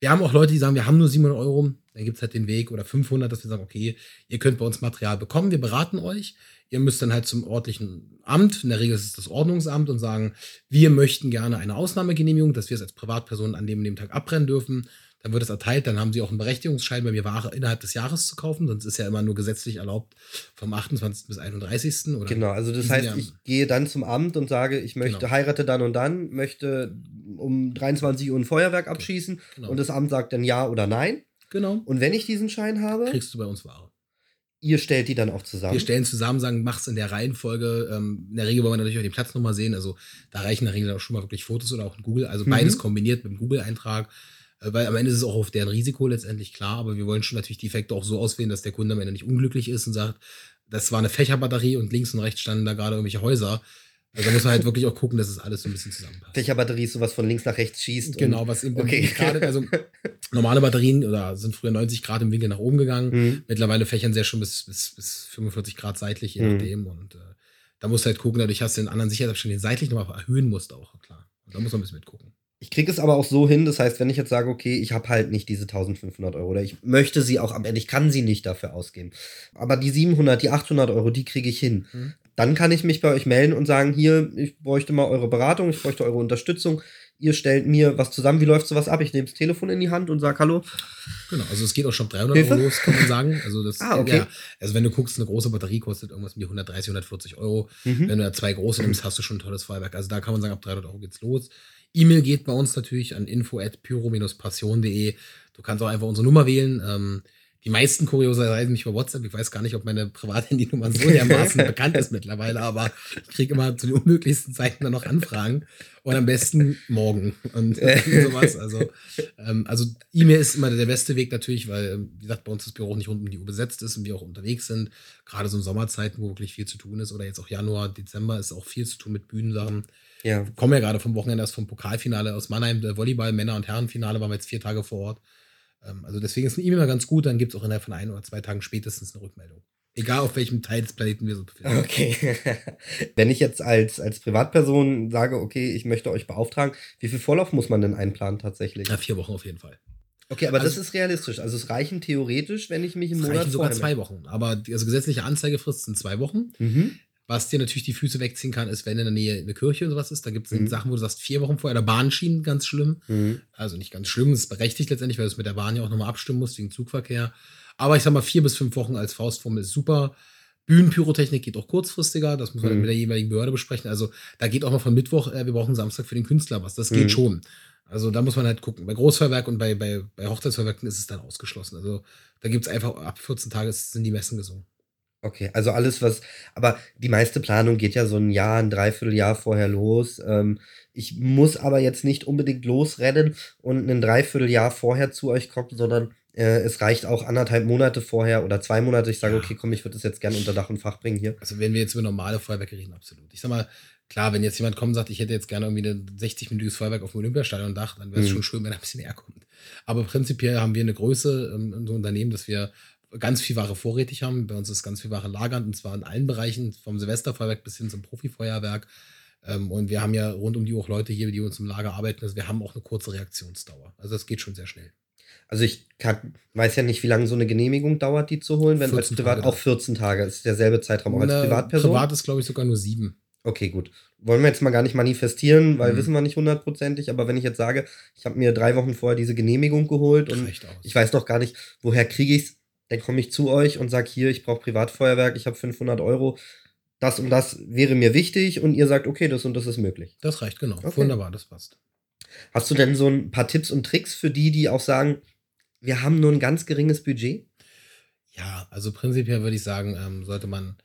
Wir haben auch Leute, die sagen, wir haben nur 700 Euro, dann gibt es halt den Weg oder 500, dass wir sagen, okay, ihr könnt bei uns Material bekommen, wir beraten euch. Ihr müsst dann halt zum örtlichen Amt, in der Regel ist es das Ordnungsamt, und sagen, wir möchten gerne eine Ausnahmegenehmigung, dass wir es als Privatperson an dem und dem Tag abbrennen dürfen. Dann wird es erteilt, dann haben sie auch einen Berechtigungsschein, bei mir Ware innerhalb des Jahres zu kaufen, sonst ist ja immer nur gesetzlich erlaubt vom 28. bis 31. Oder genau, also das heißt, ich gehe dann zum Amt und sage, ich möchte genau. heirate dann und dann, möchte um 23 Uhr ein Feuerwerk abschießen genau. und das Amt sagt dann ja oder nein. Genau. Und wenn ich diesen Schein habe, kriegst du bei uns Ware. Ihr stellt die dann auch zusammen? Wir stellen zusammen, sagen, mach's in der Reihenfolge. Ähm, in der Regel wollen wir natürlich auch die Platznummer sehen. Also da reichen in der Regel auch schon mal wirklich Fotos oder auch ein Google. Also beides mhm. kombiniert mit dem Google-Eintrag. Äh, weil am Ende ist es auch auf deren Risiko letztendlich klar. Aber wir wollen schon natürlich die Effekte auch so auswählen, dass der Kunde am Ende nicht unglücklich ist und sagt, das war eine Fächerbatterie und links und rechts standen da gerade irgendwelche Häuser. Also da muss man halt wirklich auch gucken, dass es alles so ein bisschen zusammenpasst. Fächerbatterie ist sowas von links nach rechts schießt. Genau, was eben okay. gerade, also normale Batterien oder sind früher 90 Grad im Winkel nach oben gegangen. Mhm. Mittlerweile fächern sie ja schon bis, bis, bis 45 Grad seitlich, je mhm. nachdem. Und äh, da musst du halt gucken, dadurch hast du den anderen Sicherheitsabstand, den seitlich nochmal erhöhen musst auch, klar. Und da muss man ein bisschen mitgucken. Ich kriege es aber auch so hin, das heißt, wenn ich jetzt sage, okay, ich habe halt nicht diese 1500 Euro oder ich möchte sie auch am Ende, ich kann sie nicht dafür ausgeben, aber die 700, die 800 Euro, die kriege ich hin. Mhm dann kann ich mich bei euch melden und sagen, hier, ich bräuchte mal eure Beratung, ich bräuchte eure Unterstützung. Ihr stellt mir was zusammen. Wie läuft sowas ab? Ich nehme das Telefon in die Hand und sage Hallo. Genau, also es geht auch schon 300 Hilfe? Euro los, kann man sagen. Also, das, ah, okay. Ja, also wenn du guckst, eine große Batterie kostet irgendwas um die 130, 140 Euro. Mhm. Wenn du da zwei große nimmst, hast du schon ein tolles Feuerwerk. Also da kann man sagen, ab 300 Euro geht's los. E-Mail geht bei uns natürlich an info.pyro-passion.de. Du kannst auch einfach unsere Nummer wählen. Ähm, die meisten kurioserweise mich über WhatsApp. Ich weiß gar nicht, ob meine Privathandynummer so dermaßen bekannt ist mittlerweile, aber ich kriege immer zu den unmöglichsten Zeiten dann noch Anfragen. Und am besten morgen und sowas. Also, ähm, also E-Mail ist immer der beste Weg natürlich, weil, wie gesagt, bei uns das Büro nicht rund um die Uhr besetzt ist und wir auch unterwegs sind. Gerade so in Sommerzeiten, wo wirklich viel zu tun ist, oder jetzt auch Januar, Dezember ist auch viel zu tun mit Bühnensachen. Ja. Wir kommen ja gerade vom Wochenende erst vom Pokalfinale aus Mannheim, der Volleyball, Männer- und Herrenfinale, waren wir jetzt vier Tage vor Ort. Ähm, also deswegen ist eine E-Mail mal ganz gut, dann gibt es auch innerhalb von ein oder zwei Tagen spätestens eine Rückmeldung. Egal auf welchem Teil des Planeten wir so befinden. Okay. Wenn ich jetzt als, als Privatperson sage, okay, ich möchte euch beauftragen, wie viel Vorlauf muss man denn einplanen tatsächlich? Ja, vier Wochen auf jeden Fall. Okay, aber also, das ist realistisch. Also es reichen theoretisch, wenn ich mich im Monat. Es reichen sogar zwei Wochen. Aber die also gesetzliche Anzeigefrist sind zwei Wochen. Mhm. Was dir natürlich die Füße wegziehen kann, ist, wenn in der Nähe eine Kirche und sowas ist. Da gibt es mhm. Sachen, wo du sagst, vier Wochen vorher, der Bahnschienen, ganz schlimm. Mhm. Also nicht ganz schlimm, das ist berechtigt letztendlich, weil du es mit der Bahn ja auch nochmal abstimmen musst wegen Zugverkehr. Aber ich sag mal, vier bis fünf Wochen als Faustformel ist super. Bühnenpyrotechnik geht auch kurzfristiger, das muss man mhm. mit der jeweiligen Behörde besprechen. Also da geht auch mal von Mittwoch, äh, wir brauchen Samstag für den Künstler was. Das geht mhm. schon. Also da muss man halt gucken. Bei Großfeuerwerk und bei, bei, bei Hochzeitsfeuerwerken ist es dann ausgeschlossen. Also da gibt es einfach ab 14 Tage sind die Messen gesungen. Okay, also alles, was, aber die meiste Planung geht ja so ein Jahr, ein Dreivierteljahr vorher los. Ähm, ich muss aber jetzt nicht unbedingt losrennen und ein Dreivierteljahr vorher zu euch kommen, sondern äh, es reicht auch anderthalb Monate vorher oder zwei Monate. Ich sage, okay, komm, ich würde das jetzt gerne unter Dach und Fach bringen hier. Also wenn wir jetzt über normale Feuerwerke reden, absolut. Ich sag mal, klar, wenn jetzt jemand kommt und sagt, ich hätte jetzt gerne irgendwie ein 60-minütiges Feuerwerk auf dem Olympiastadion-Dach, dann wäre es mhm. schon schön, wenn er ein bisschen näher kommt. Aber prinzipiell haben wir eine Größe ähm, in so Unternehmen, dass wir ganz viel Ware vorrätig haben. Bei uns ist ganz viel Ware lagernd und zwar in allen Bereichen, vom Silvesterfeuerwerk bis hin zum Profifeuerwerk. Ähm, und wir haben ja rund um die Uhr Leute hier, die uns im Lager arbeiten. Also wir haben auch eine kurze Reaktionsdauer. Also das geht schon sehr schnell. Also ich kann, weiß ja nicht, wie lange so eine Genehmigung dauert, die zu holen, wenn als Privat Tage auch 14 Tage ist derselbe Zeitraum auch als Privatperson. Privat ist, glaube ich, sogar nur sieben. Okay, gut. Wollen wir jetzt mal gar nicht manifestieren, weil mhm. wissen wir nicht hundertprozentig, aber wenn ich jetzt sage, ich habe mir drei Wochen vorher diese Genehmigung geholt und ich weiß noch gar nicht, woher kriege ich es, dann komme ich zu euch und sage hier, ich brauche Privatfeuerwerk, ich habe 500 Euro, das und das wäre mir wichtig und ihr sagt, okay, das und das ist möglich. Das reicht, genau. Okay. Wunderbar, das passt. Hast du denn so ein paar Tipps und Tricks für die, die auch sagen, wir haben nur ein ganz geringes Budget? Ja, also prinzipiell würde ich sagen, ähm, sollte man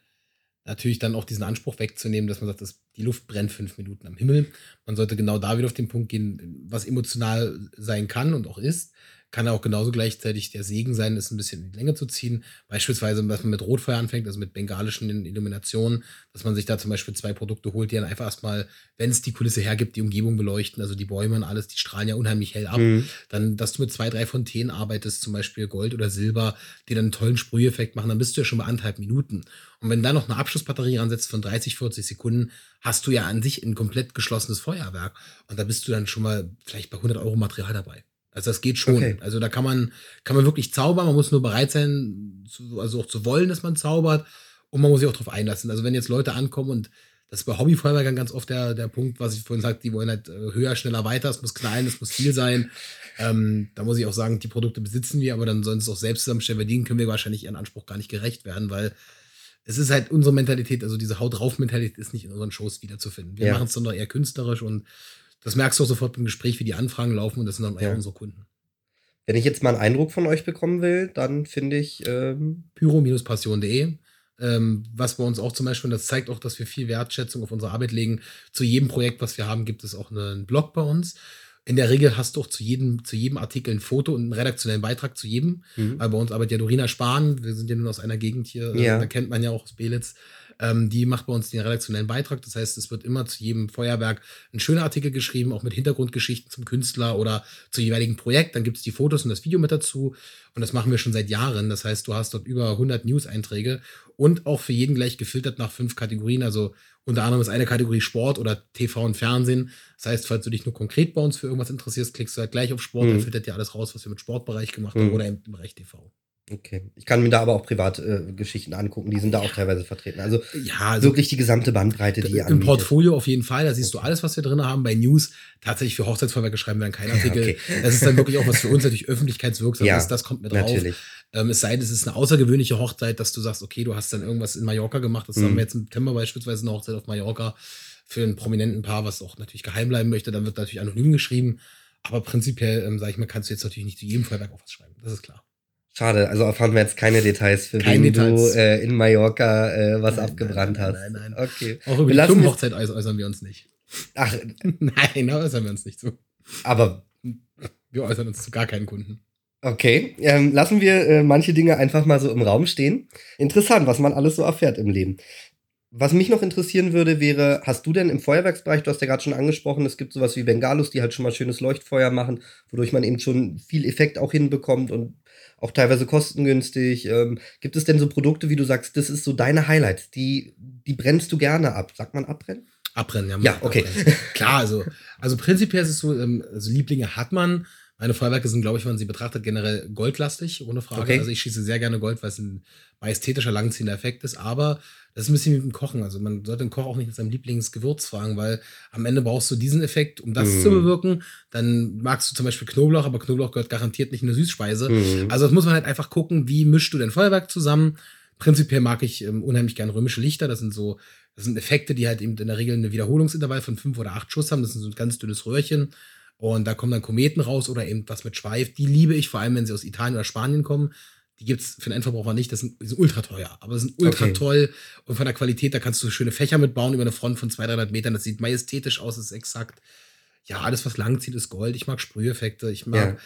natürlich dann auch diesen Anspruch wegzunehmen, dass man sagt, dass die Luft brennt fünf Minuten am Himmel. Man sollte genau da wieder auf den Punkt gehen, was emotional sein kann und auch ist kann auch genauso gleichzeitig der Segen sein, es ein bisschen in die Länge zu ziehen. Beispielsweise, dass man mit Rotfeuer anfängt, also mit bengalischen Illuminationen, dass man sich da zum Beispiel zwei Produkte holt, die dann einfach erstmal, wenn es die Kulisse hergibt, die Umgebung beleuchten, also die Bäume und alles, die strahlen ja unheimlich hell ab. Mhm. Dann, dass du mit zwei, drei Fontänen arbeitest, zum Beispiel Gold oder Silber, die dann einen tollen Sprüheffekt machen, dann bist du ja schon bei anderthalb Minuten. Und wenn dann noch eine Abschlussbatterie ransetzt von 30, 40 Sekunden, hast du ja an sich ein komplett geschlossenes Feuerwerk. Und da bist du dann schon mal vielleicht bei 100 Euro Material dabei. Also das geht schon. Okay. Also da kann man, kann man wirklich zaubern. Man muss nur bereit sein, zu, also auch zu wollen, dass man zaubert. Und man muss sich auch darauf einlassen. Also wenn jetzt Leute ankommen und das ist bei Hobbyfeuerwerkern ganz oft der, der Punkt, was ich vorhin sagte, die wollen halt äh, höher, schneller, weiter. Es muss knallen, es muss viel sein. Ähm, da muss ich auch sagen, die Produkte besitzen wir, aber dann sollen sie es auch selbst zusammenstellen. Weil denen können wir wahrscheinlich ihren Anspruch gar nicht gerecht werden, weil es ist halt unsere Mentalität, also diese Haut drauf Mentalität ist nicht in unseren Shows wiederzufinden. Wir ja. machen es dann doch eher künstlerisch und das merkst du auch sofort im Gespräch, wie die Anfragen laufen und das sind dann eher ja. unsere Kunden. Wenn ich jetzt mal einen Eindruck von euch bekommen will, dann finde ich ähm pyro-passion.de. Ähm, was bei uns auch zum Beispiel, und das zeigt auch, dass wir viel Wertschätzung auf unsere Arbeit legen. Zu jedem Projekt, was wir haben, gibt es auch einen Blog bei uns. In der Regel hast du auch zu jedem, zu jedem Artikel ein Foto und einen redaktionellen Beitrag zu jedem. Mhm. Weil bei uns arbeitet ja Dorina Spahn. Wir sind ja nun aus einer Gegend hier, ja. da kennt man ja auch aus Belitz. Ähm, die macht bei uns den redaktionellen Beitrag. Das heißt, es wird immer zu jedem Feuerwerk ein schöner Artikel geschrieben, auch mit Hintergrundgeschichten zum Künstler oder zu jeweiligen Projekt. Dann gibt es die Fotos und das Video mit dazu. Und das machen wir schon seit Jahren. Das heißt, du hast dort über 100 News-Einträge und auch für jeden gleich gefiltert nach fünf Kategorien. Also unter anderem ist eine Kategorie Sport oder TV und Fernsehen. Das heißt, falls du dich nur konkret bei uns für irgendwas interessierst, klickst du halt gleich auf Sport, mhm. dann filtert dir alles raus, was wir mit Sportbereich gemacht mhm. haben oder im Bereich TV. Okay. Ich kann mir da aber auch Privatgeschichten äh, angucken, die sind da auch teilweise vertreten. Also, ja, also wirklich die gesamte Bandbreite, die ihr Im Portfolio auf jeden Fall, da siehst du alles, was wir drin haben. Bei News tatsächlich für Hochzeitsfeuerwerke schreiben wir dann keinen Artikel. okay. Das ist dann wirklich auch was für uns natürlich öffentlichkeitswirksam ja, ist. Das kommt mit drauf. Natürlich. Ähm, es sei denn, es ist eine außergewöhnliche Hochzeit, dass du sagst, okay, du hast dann irgendwas in Mallorca gemacht. Das mhm. haben wir jetzt im September beispielsweise eine Hochzeit auf Mallorca für einen prominenten Paar, was auch natürlich geheim bleiben möchte. Dann wird natürlich anonym geschrieben. Aber prinzipiell, ähm, sage ich mal, kannst du jetzt natürlich nicht zu jedem Feuerwerk auch was schreiben. Das ist klar. Schade, also erfahren wir jetzt keine Details, für Kein wen Details. du äh, in Mallorca äh, was nein, abgebrannt nein, nein, hast. Nein, nein, Okay. Auch über wir die Firmenhochzeit äußern wir uns nicht. Ach. nein, da äußern wir uns nicht zu. Aber. Wir äußern uns zu gar keinen Kunden. Okay, ähm, lassen wir äh, manche Dinge einfach mal so im Raum stehen. Interessant, was man alles so erfährt im Leben. Was mich noch interessieren würde, wäre, hast du denn im Feuerwerksbereich, du hast ja gerade schon angesprochen, es gibt sowas wie Bengalos, die halt schon mal schönes Leuchtfeuer machen, wodurch man eben schon viel Effekt auch hinbekommt und auch teilweise kostengünstig. Ähm, gibt es denn so Produkte, wie du sagst, das ist so deine Highlights, die, die brennst du gerne ab? Sagt man abbrennen? Abbrennen, ja. Ja, okay. Abbrennen. Klar, also, also prinzipiell ist es so, ähm, also Lieblinge hat man. Meine Feuerwerke sind, glaube ich, wenn man sie betrachtet, generell goldlastig, ohne Frage. Okay. Also ich schieße sehr gerne Gold, weil es ein majestätischer, langziehender Effekt ist. Aber das ist ein bisschen wie mit dem Kochen. Also man sollte den Koch auch nicht nach seinem Lieblingsgewürz fragen, weil am Ende brauchst du diesen Effekt, um das mm. zu bewirken. Dann magst du zum Beispiel Knoblauch, aber Knoblauch gehört garantiert nicht in eine Süßspeise. Mm. Also das muss man halt einfach gucken, wie mischst du dein Feuerwerk zusammen. Prinzipiell mag ich ähm, unheimlich gerne römische Lichter. Das sind so, das sind Effekte, die halt eben in der Regel eine Wiederholungsintervall von fünf oder acht Schuss haben. Das ist so ein ganz dünnes Röhrchen. Und da kommen dann Kometen raus oder eben was mit Schweif. Die liebe ich, vor allem wenn sie aus Italien oder Spanien kommen. Die gibt es für den Endverbraucher nicht, das sind, die sind ultra teuer, aber das sind ultra okay. toll und von der Qualität, da kannst du schöne Fächer mitbauen über eine Front von 200, 300 Metern, das sieht majestätisch aus, das ist exakt. Ja, alles, was lang zieht, ist Gold. Ich mag Sprüheffekte, ich mag. Ja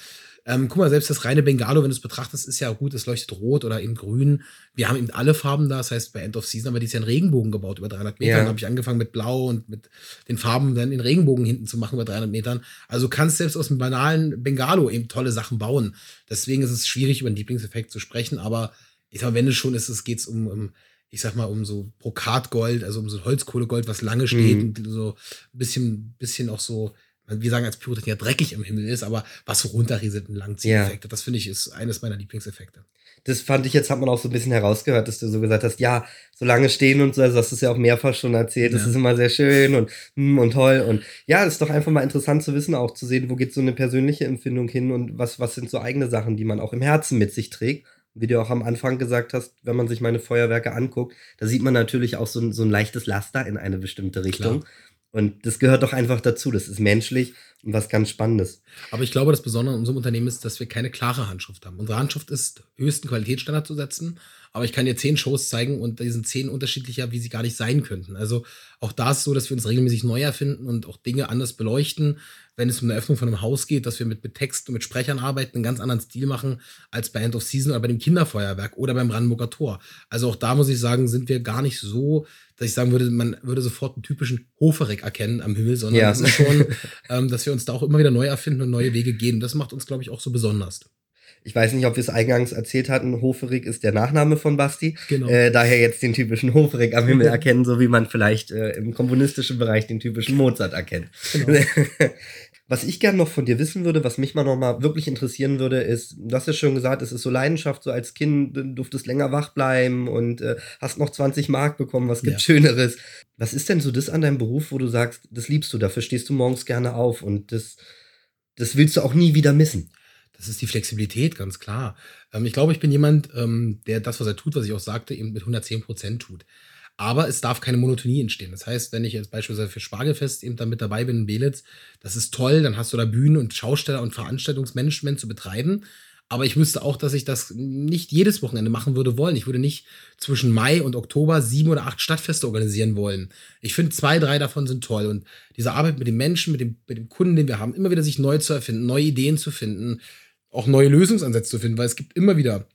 ähm, guck mal, selbst das reine Bengalo, wenn du es betrachtest, ist ja gut, es leuchtet rot oder in grün. Wir haben eben alle Farben da, das heißt, bei End of Season haben wir dieses Jahr einen Regenbogen gebaut über 300 Metern. Ja. habe ich angefangen mit Blau und mit den Farben dann den Regenbogen hinten zu machen über 300 Metern. Also kannst selbst aus einem banalen Bengalo eben tolle Sachen bauen. Deswegen ist es schwierig, über einen Lieblingseffekt zu sprechen, aber ich sag mal, wenn es schon ist, es geht um, um ich sag mal, um so Brokatgold, also um so Holzkohlegold, was lange steht mhm. und so ein bisschen, bisschen auch so wir sagen als Pyrotechniker dreckig im Himmel ist, aber was so runterrieselt und Langzieheffekte. Ja. Das finde ich ist eines meiner Lieblingseffekte. Das fand ich jetzt, hat man auch so ein bisschen herausgehört, dass du so gesagt hast, ja, so lange stehen und so, also hast du es ja auch mehrfach schon erzählt, das ja. ist immer sehr schön und, hm, und toll und ja, das ist doch einfach mal interessant zu wissen, auch zu sehen, wo geht so eine persönliche Empfindung hin und was, was sind so eigene Sachen, die man auch im Herzen mit sich trägt. Wie du auch am Anfang gesagt hast, wenn man sich meine Feuerwerke anguckt, da sieht man natürlich auch so ein, so ein leichtes Laster in eine bestimmte Richtung. Klar. Und das gehört doch einfach dazu. Das ist menschlich und was ganz Spannendes. Aber ich glaube, das Besondere an unserem Unternehmen ist, dass wir keine klare Handschrift haben. Unsere Handschrift ist, höchsten Qualitätsstandard zu setzen. Aber ich kann dir zehn Shows zeigen und die sind zehn unterschiedlicher, wie sie gar nicht sein könnten. Also auch da ist so, dass wir uns regelmäßig neu erfinden und auch Dinge anders beleuchten. Wenn es um eine Öffnung von einem Haus geht, dass wir mit, mit Text und mit Sprechern arbeiten, einen ganz anderen Stil machen als bei End of Season oder bei dem Kinderfeuerwerk oder beim Brandenburger Tor. Also auch da muss ich sagen, sind wir gar nicht so, dass ich sagen würde, man würde sofort einen typischen Hoferik erkennen am Himmel, sondern ja. es ist schon, ähm, dass wir uns da auch immer wieder neu erfinden und neue Wege gehen. Das macht uns, glaube ich, auch so besonders. Ich weiß nicht, ob wir es eingangs erzählt hatten. Hoferig ist der Nachname von Basti. Genau. Äh, daher jetzt den typischen Hoferig am Himmel erkennen, so wie man vielleicht äh, im komponistischen Bereich den typischen Mozart erkennt. Genau. Was ich gerne noch von dir wissen würde, was mich mal noch mal wirklich interessieren würde, ist, du hast ja schon gesagt, es ist so Leidenschaft, so als Kind du durftest länger wach bleiben und äh, hast noch 20 Mark bekommen, was gibt ja. Schöneres. Was ist denn so das an deinem Beruf, wo du sagst, das liebst du, dafür stehst du morgens gerne auf und das, das willst du auch nie wieder missen? Das ist die Flexibilität, ganz klar. Ähm, ich glaube, ich bin jemand, ähm, der das, was er tut, was ich auch sagte, eben mit 110 Prozent tut. Aber es darf keine Monotonie entstehen. Das heißt, wenn ich jetzt beispielsweise für Spargelfest eben da mit dabei bin in Belitz, das ist toll, dann hast du da Bühnen und Schausteller und Veranstaltungsmanagement zu betreiben. Aber ich wüsste auch, dass ich das nicht jedes Wochenende machen würde wollen. Ich würde nicht zwischen Mai und Oktober sieben oder acht Stadtfeste organisieren wollen. Ich finde, zwei, drei davon sind toll. Und diese Arbeit mit den Menschen, mit dem, mit dem Kunden, den wir haben, immer wieder sich neu zu erfinden, neue Ideen zu finden, auch neue Lösungsansätze zu finden, weil es gibt immer wieder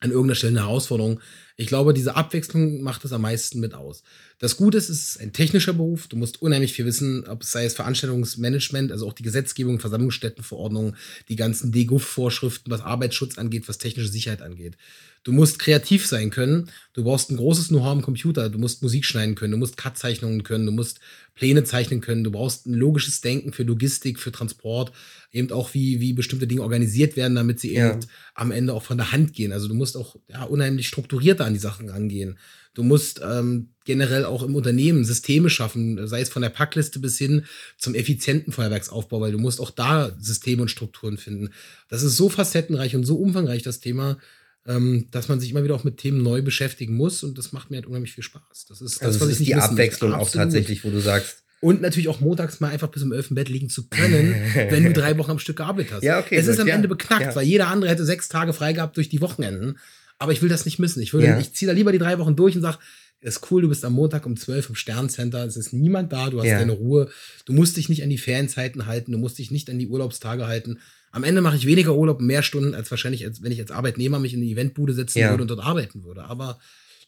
an irgendeiner Stelle eine Herausforderung. Ich glaube, diese Abwechslung macht es am meisten mit aus. Das Gute ist, es ist ein technischer Beruf. Du musst unheimlich viel wissen, ob es sei es Veranstaltungsmanagement, also auch die Gesetzgebung, Versammlungsstättenverordnung, die ganzen DGUF-Vorschriften, was Arbeitsschutz angeht, was technische Sicherheit angeht. Du musst kreativ sein können. Du brauchst ein großes Know-how am Computer. Du musst Musik schneiden können. Du musst Cut-Zeichnungen können. Du musst Pläne zeichnen können. Du brauchst ein logisches Denken für Logistik, für Transport. Eben auch, wie, wie bestimmte Dinge organisiert werden, damit sie ja. eben am Ende auch von der Hand gehen. Also du musst auch ja, unheimlich strukturierter an die Sachen rangehen. Du musst ähm, generell auch im Unternehmen Systeme schaffen, sei es von der Packliste bis hin zum effizienten Feuerwerksaufbau, weil du musst auch da Systeme und Strukturen finden. Das ist so facettenreich und so umfangreich, das Thema, ähm, dass man sich immer wieder auch mit Themen neu beschäftigen muss und das macht mir halt unheimlich viel Spaß. Das ist also das, was ist die Abwechslung auch tatsächlich, wo du sagst. Und natürlich auch montags mal einfach bis um elf im Bett liegen zu können, wenn du drei Wochen am Stück gearbeitet hast. Ja, okay, es ist am ja, Ende beknackt, ja. weil jeder andere hätte sechs Tage frei gehabt durch die Wochenenden. Aber ich will das nicht missen. Ich, will, Ja. ich ziehe da lieber die drei Wochen durch und sage, ist cool, du bist am Montag um 12 im Sterncenter, es ist niemand da, du hast Ja. deine Ruhe, du musst dich nicht an die Ferienzeiten halten, du musst dich nicht an die Urlaubstage halten. Am Ende mache ich weniger Urlaub, mehr Stunden, als wahrscheinlich, als wenn ich als Arbeitnehmer mich in eine Eventbude setzen Ja. würde und dort arbeiten würde. Aber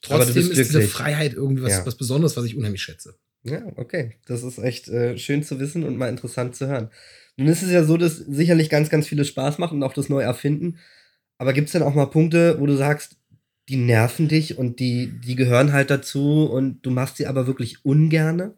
Aber trotzdem bist ist diese. Freiheit irgendwie was, Ja. was Besonderes, was ich unheimlich schätze. Ja, okay. Das ist echt äh, schön zu wissen und mal interessant zu hören. Nun ist es ja so, dass sicherlich ganz, ganz viele Spaß macht und auch das neu erfinden. Aber gibt es denn auch mal Punkte, wo du sagst, die nerven dich und die, die gehören halt dazu und du machst sie aber wirklich ungerne?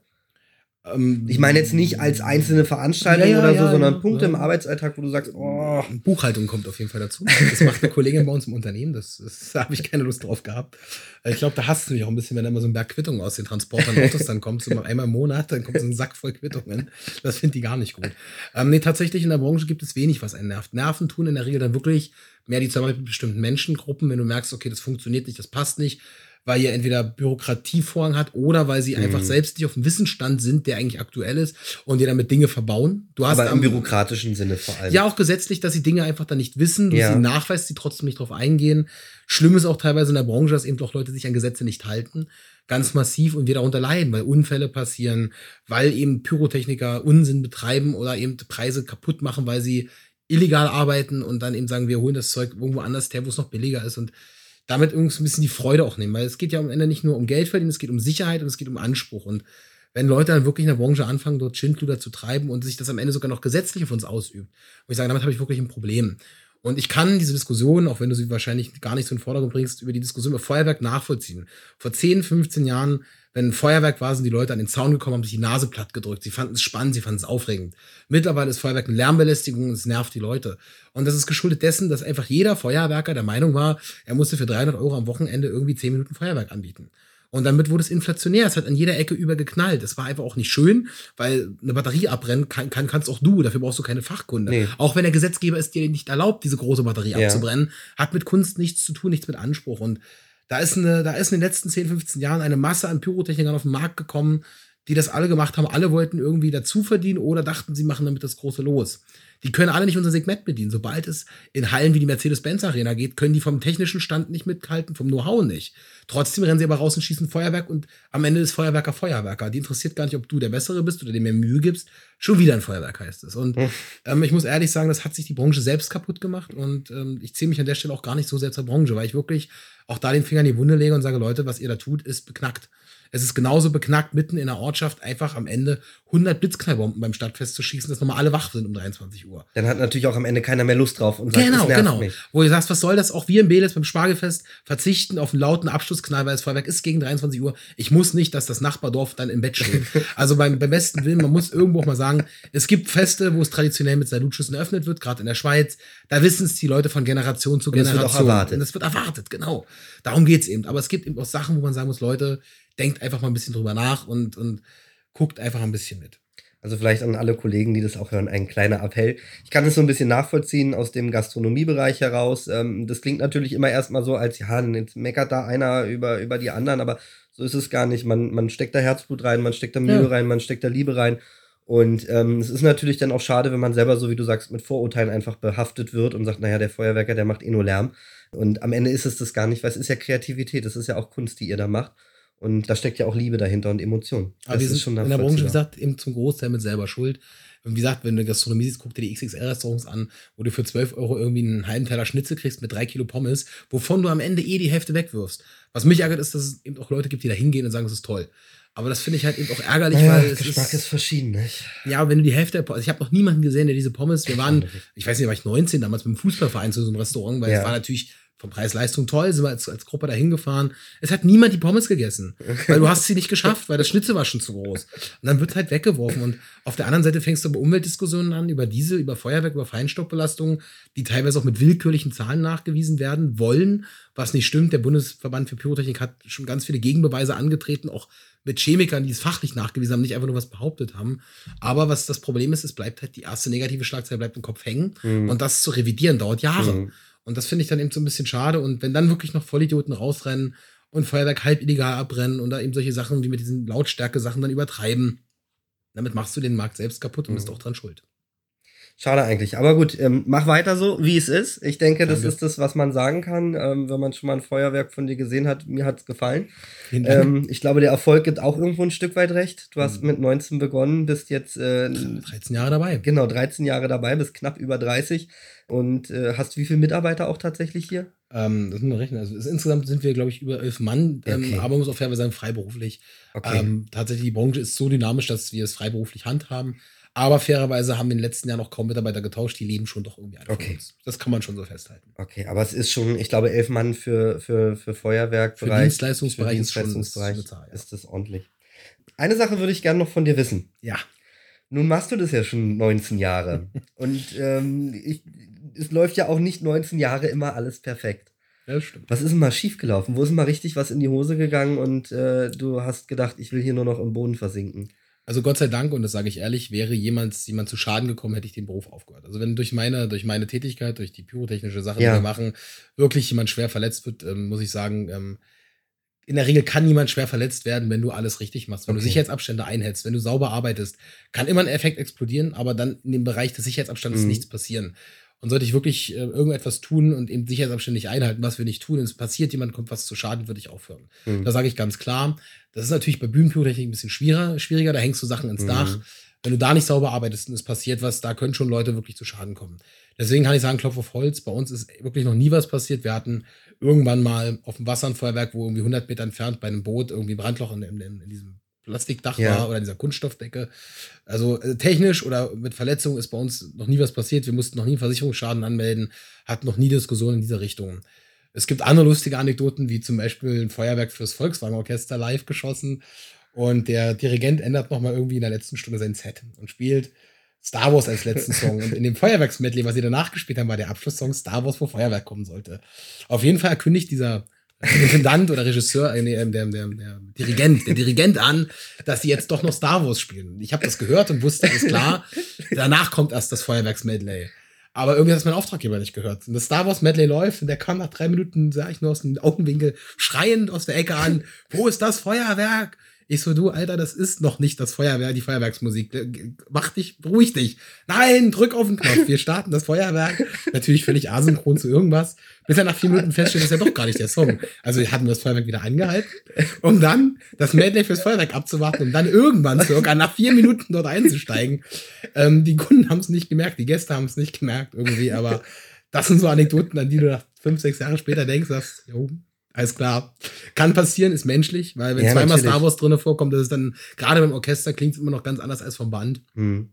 Ähm, Ich meine jetzt nicht als einzelne Veranstaltung Ja, ja, oder so, ja, sondern Punkte im Arbeitsalltag, wo du sagst, oh, Buchhaltung kommt auf jeden Fall dazu. Das macht eine Kollegin bei uns im Unternehmen. Das, das da habe ich keine Lust drauf gehabt. Ich glaube, da hasst du mich auch ein bisschen, wenn da immer so ein Berg Quittungen aus den Transportern und Autos dann kommt. So mal einmal im Monat, dann kommt so ein Sack voll Quittungen. Das finde die gar nicht gut. Ähm, nee, tatsächlich in der Branche gibt es wenig, was einen nervt. Nerven tun in der Regel dann wirklich mehr die Zusammenarbeit mit bestimmten Menschengruppen, wenn du merkst, okay, das funktioniert nicht, das passt nicht, weil ihr entweder Bürokratievorrang hat oder weil sie einfach Mhm. selbst nicht auf dem Wissensstand sind, der eigentlich aktuell ist und dir damit Dinge verbauen. Du hast aber im am- bürokratischen Sinne vor allem. ja, auch gesetzlich, dass sie Dinge einfach dann nicht wissen, du Ja. sie nachweist, sie trotzdem nicht drauf eingehen. Schlimm ist auch teilweise in der Branche, dass eben doch Leute sich an Gesetze nicht halten. Ganz massiv und wir darunter leiden, weil Unfälle passieren, weil eben Pyrotechniker Unsinn betreiben oder eben Preise kaputt machen, weil sie illegal arbeiten und dann eben sagen, wir holen das Zeug irgendwo anders her, wo es noch billiger ist und damit irgendwie ein bisschen die Freude auch nehmen, weil es geht ja am Ende nicht nur um Geld verdienen, es geht um Sicherheit und es geht um Anspruch und wenn Leute dann wirklich in der Branche anfangen, dort Schindluder zu treiben und sich das am Ende sogar noch gesetzlich auf uns ausübt, wo ich sage, damit habe ich wirklich ein Problem. Und ich kann diese Diskussion, auch wenn du sie wahrscheinlich gar nicht so in den Vordergrund bringst, über die Diskussion über Feuerwerk nachvollziehen. Vor 10, 15 Jahren, wenn ein Feuerwerk war, sind die Leute an den Zaun gekommen, haben sich die Nase platt gedrückt. Sie fanden es spannend, sie fanden es aufregend. Mittlerweile ist Feuerwerk eine Lärmbelästigung und es nervt die Leute. Und das ist geschuldet dessen, dass einfach jeder Feuerwerker der Meinung war, er musste für 300 Euro am Wochenende irgendwie 10 Minuten Feuerwerk anbieten. Und damit wurde es inflationär. Es hat an jeder Ecke übergeknallt. Es war einfach auch nicht schön, weil eine Batterie abbrennen kann, kann, kannst auch du. Dafür brauchst du keine Fachkunde. Nee. Auch wenn der Gesetzgeber es dir nicht erlaubt, diese große Batterie Ja. abzubrennen, hat mit Kunst nichts zu tun, nichts mit Anspruch. Und da ist, eine, da ist in den letzten 10, 15 Jahren eine Masse an Pyrotechnikern auf den Markt gekommen, die das alle gemacht haben. Alle wollten irgendwie dazu verdienen oder dachten, sie machen damit das große Los. Die können alle nicht unser Segment bedienen. Sobald es in Hallen wie die Mercedes-Benz Arena geht, können die vom technischen Stand nicht mithalten, vom Know-how nicht. Trotzdem rennen sie aber raus und schießen Feuerwerk und am Ende ist Feuerwerker Feuerwerker. Die interessiert gar nicht, ob du der Bessere bist oder dir mehr Mühe gibst. Schon wieder ein Feuerwerk heißt es. Und ähm, ich muss ehrlich sagen, das hat sich die Branche selbst kaputt gemacht und ähm, ich zähle mich an der Stelle auch gar nicht so sehr zur Branche, weil ich wirklich auch da den Finger in die Wunde lege und sage, Leute, was ihr da tut, ist beknackt. Es ist genauso beknackt, mitten in der Ortschaft einfach am Ende 100 Blitzknallbomben beim Stadtfest zu schießen, dass nochmal alle wach sind um 23 Uhr. Dann hat natürlich auch am Ende keiner mehr Lust drauf und sagt, Genau, das genau. mich. Wo ihr sagst, was soll das? Auch wir im Beles beim Spargelfest verzichten auf einen lauten Abschlussknall, weil das Feuerwerk ist gegen 23 Uhr. Ich muss nicht, dass das Nachbardorf dann im Bett steht. also beim, beim besten Willen, man muss irgendwo auch mal sagen, es gibt Feste, wo es traditionell mit Salutschüssen eröffnet wird, gerade in der Schweiz. Da wissen es die Leute von Generation zu Und es wird auch Generation. erwartet. Und es wird erwartet, genau. Darum geht's eben. Aber es gibt eben auch Sachen, wo man sagen muss, Leute, denkt einfach mal ein bisschen drüber nach und, und guckt einfach ein bisschen mit. Also vielleicht an alle Kollegen, die das auch hören, ein kleiner Appell. Ich kann es so ein bisschen nachvollziehen aus dem Gastronomiebereich heraus. Ähm, das klingt natürlich immer erstmal so, als ja, jetzt meckert da einer über, über die anderen, aber So ist es gar nicht. Man, man steckt da Herzblut rein, man steckt da Mühe ja. rein, man steckt da Liebe rein. Und ähm, es ist natürlich dann auch schade, wenn man selber, so wie du sagst, mit Vorurteilen einfach behaftet wird und sagt, naja, der Feuerwerker, der macht eh nur Lärm. Und am Ende ist es das gar nicht, weil es ist ja Kreativität, es ist ja auch Kunst, die ihr da macht. Und da steckt ja auch Liebe dahinter und Emotion. Aber das wir sind schon in der Branche, wie gesagt, eben zum Großteil mit selber schuld. Und wie gesagt, wenn du Gastronomie siehst, guck dir die XXL-Restaurants an, wo du für 12 Euro irgendwie einen halben Teller Schnitzel kriegst mit drei Kilo Pommes, wovon du am Ende eh die Hälfte wegwirfst. Was mich ärgert, ist, dass es eben auch Leute gibt, die da hingehen und sagen, es ist toll. Aber das finde ich halt eben auch ärgerlich, naja, weil es Geschmack ist, ist verschieden, nicht? Ja, wenn du die Hälfte, also ich habe noch niemanden gesehen, der diese Pommes, wir waren, ich weiß nicht, war ich 19 damals mit dem Fußballverein zu so einem Restaurant, weil ja. es war natürlich vom Preis-Leistung toll, sind wir als, als Gruppe da hingefahren. Es hat niemand die Pommes gegessen, weil du hast sie nicht geschafft, weil das Schnitzel war schon zu groß. Und dann wird halt weggeworfen. Und auf der anderen Seite fängst du über Umweltdiskussionen an, über diese, über Feuerwerk, über Feinstaubbelastung, die teilweise auch mit willkürlichen Zahlen nachgewiesen werden wollen, was nicht stimmt. Der Bundesverband für Pyrotechnik hat schon ganz viele Gegenbeweise angetreten, auch mit Chemikern, die es fachlich nachgewiesen haben, nicht einfach nur was behauptet haben. Aber was das Problem ist, es bleibt halt die erste negative Schlagzeile bleibt im Kopf hängen. Mhm. Und das zu revidieren dauert Jahre. Mhm. Und das finde ich dann eben so ein bisschen schade. Und wenn dann wirklich noch Vollidioten rausrennen und Feuerwerk halb illegal abbrennen und da eben solche Sachen wie mit diesen Lautstärke-Sachen dann übertreiben, damit machst du den Markt selbst kaputt und mhm. bist auch dran schuld. Schade eigentlich. Aber gut, ähm, mach weiter so, wie es ist. Ich denke, das ist das, was man sagen kann, ähm, wenn man schon mal ein Feuerwerk von dir gesehen hat. Mir hat es gefallen. Ähm, ich glaube, der Erfolg gibt auch irgendwo ein Stück weit recht. Du hast mhm. mit 19 begonnen, bist jetzt äh, 13 Jahre dabei. Genau, 13 Jahre dabei, bist knapp über 30. Und äh, hast wie viele Mitarbeiter auch tatsächlich hier? Ähm, das müssen wir rechnen. Also insgesamt sind wir, glaube ich, über elf Mann, ähm, okay. aber muss auch fairerweise sagen, freiberuflich. Okay. Ähm, tatsächlich, die Branche ist so dynamisch, dass wir es freiberuflich handhaben. Aber fairerweise haben wir in den letzten Jahren auch kaum Mitarbeiter getauscht, die leben schon doch irgendwie alle okay. Das kann man schon so festhalten. Okay, aber es ist schon, ich glaube, elf Mann für, für, für Feuerwerkbereich. Für Dienstleistungsbereich, für Dienstleistungsbereich ist, schon, ist, ist das ordentlich. Eine Sache würde ich gerne noch von dir wissen. Ja. Nun machst du das ja schon 19 Jahre. Und ähm, ich, es läuft ja auch nicht 19 Jahre immer alles perfekt. Ja, stimmt. Was ist denn mal schiefgelaufen? Wo ist mal richtig was in die Hose gegangen und äh, du hast gedacht, ich will hier nur noch im Boden versinken? Also Gott sei Dank, und das sage ich ehrlich, wäre jemand, jemand zu Schaden gekommen, hätte ich den Beruf aufgehört. Also wenn durch meine, durch meine Tätigkeit, durch die pyrotechnische Sache, ja. die wir machen, wirklich jemand schwer verletzt wird, ähm, muss ich sagen, ähm, in der Regel kann niemand schwer verletzt werden, wenn du alles richtig machst. Wenn okay. du Sicherheitsabstände einhältst, wenn du sauber arbeitest, kann immer ein Effekt explodieren, aber dann in dem Bereich des Sicherheitsabstandes mhm. nichts passieren. Und sollte ich wirklich äh, irgendetwas tun und eben Sicherheitsabstände nicht einhalten, was wir nicht tun, und es passiert, jemand kommt was zu Schaden, würde ich aufhören. Mhm. Da sage ich ganz klar, das ist natürlich bei Bühnenpyrotechnik ein bisschen schwieriger, schwieriger, da hängst du Sachen ins mhm. Dach. Wenn du da nicht sauber arbeitest und es passiert was, da können schon Leute wirklich zu Schaden kommen. Deswegen kann ich sagen, Klopf auf Holz, bei uns ist wirklich noch nie was passiert. Wir hatten irgendwann mal auf dem Wasser ein Feuerwerk, wo irgendwie 100 Meter entfernt bei einem Boot irgendwie Brandloch in, in, in diesem Plastikdach ja. war oder dieser Kunststoffdecke. Also äh, technisch oder mit Verletzungen ist bei uns noch nie was passiert. Wir mussten noch nie einen Versicherungsschaden anmelden, hatten noch nie Diskussionen in dieser Richtung. Es gibt andere lustige Anekdoten, wie zum Beispiel ein Feuerwerk fürs Volkswagen-Orchester live geschossen und der Dirigent ändert nochmal irgendwie in der letzten Stunde sein Set und spielt Star Wars als letzten Song. Und in dem Feuerwerksmedley, was sie danach gespielt haben, war der Abschlusssong Star Wars, wo Feuerwerk kommen sollte. Auf jeden Fall erkündigt dieser Intendant oder Regisseur, äh, nee, ähm, der, der, der Dirigent, der Dirigent an, dass sie jetzt doch noch Star Wars spielen. Ich habe das gehört und wusste, ist klar, danach kommt erst das Feuerwerksmedley. Aber irgendwie hat es mein Auftraggeber nicht gehört. Und das Star Wars Medley läuft und der kam nach drei Minuten, sah ich nur aus dem Augenwinkel, schreiend aus der Ecke an, wo ist das Feuerwerk? Ich so, du, Alter, das ist noch nicht das Feuerwerk, die Feuerwerksmusik. Mach dich, beruhig dich. Nein, drück auf den Knopf. Wir starten das Feuerwerk. Natürlich völlig asynchron zu irgendwas. Bis er nach vier Minuten feststellt, das ist ja doch gar nicht der Song. Also wir hatten das Feuerwerk wieder angehalten, um dann das Medley fürs Feuerwerk abzuwarten, um dann irgendwann circa nach vier Minuten dort einzusteigen. Ähm, die Kunden haben es nicht gemerkt, die Gäste haben es nicht gemerkt irgendwie, aber das sind so Anekdoten, an die du nach fünf, sechs Jahre später denkst, dass, jo, alles klar. Kann passieren, ist menschlich, weil wenn ja, zweimal natürlich. Star Wars drinne vorkommt, das ist dann, gerade beim Orchester klingt es immer noch ganz anders als vom Band. Mhm.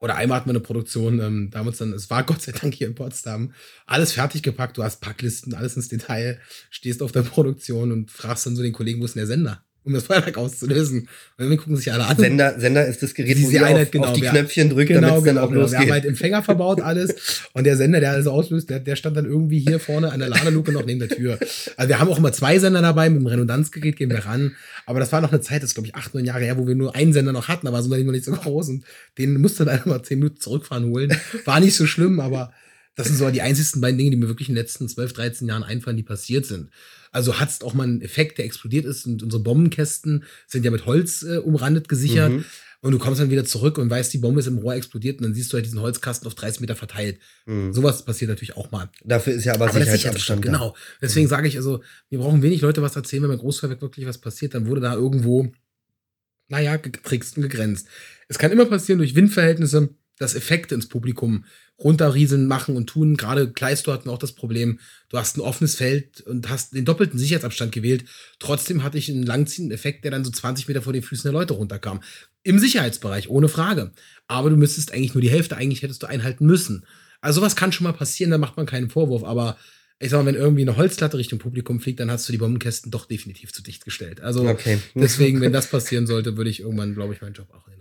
Oder einmal hat man eine Produktion, ähm, damals dann, es war Gott sei Dank hier in Potsdam, alles fertig gepackt, du hast Packlisten, alles ins Detail, stehst auf der Produktion und fragst dann so den Kollegen, wo ist denn der Sender? Um das Feuerwerk auszulösen. Und dann gucken sich alle an. Sender, Sender ist das Gerät, wo sie auf, genau, auf die Knöpfchen drückt, genau, damit es genau, dann auch genau. losgeht. Wir haben halt Empfänger verbaut, alles. Und der Sender, der alles auslöst, der, der stand dann irgendwie hier vorne an der Ladeluke noch neben der Tür. Also wir haben auch immer zwei Sender dabei, mit dem Redundanzgerät gehen wir ran. Aber das war noch eine Zeit, das ist glaube ich acht, neun Jahre her, wo wir nur einen Sender noch hatten, aber so noch nicht so groß. Und den musste dann immer zehn Minuten zurückfahren holen. War nicht so schlimm, aber Das sind so die einzigsten beiden Dinge, die mir wirklich in den letzten 12, 13 Jahren einfallen, die passiert sind. Also hat es auch mal einen Effekt, der explodiert ist und unsere Bombenkästen sind ja mit Holz äh, umrandet gesichert. Mhm. Und du kommst dann wieder zurück und weißt, die Bombe ist im Rohr explodiert und dann siehst du halt diesen Holzkasten auf 30 Meter verteilt. Mhm. Sowas passiert natürlich auch mal. Dafür ist ja aber, aber Sicherheitsabstand. Genau. Deswegen mhm. sage ich also, wir brauchen wenig Leute was erzählen, wenn beim Großfeuerwerk wirklich was passiert, dann wurde da irgendwo, naja, getrickst und gegrenzt. Es kann immer passieren durch Windverhältnisse, dass Effekte ins Publikum runterrieseln, machen und tun. Gerade Kleisto hatten auch das Problem, du hast ein offenes Feld und hast den doppelten Sicherheitsabstand gewählt. Trotzdem hatte ich einen langziehenden Effekt, der dann so 20 Meter vor den Füßen der Leute runterkam. Im Sicherheitsbereich, ohne Frage. Aber du müsstest eigentlich nur die Hälfte, eigentlich hättest du einhalten müssen. Also sowas kann schon mal passieren, da macht man keinen Vorwurf, aber ich sag mal, wenn irgendwie eine Holzlatte Richtung Publikum fliegt, dann hast du die Bombenkästen doch definitiv zu dicht gestellt. Also okay. deswegen, wenn das passieren sollte, würde ich irgendwann, glaube ich, meinen Job auch in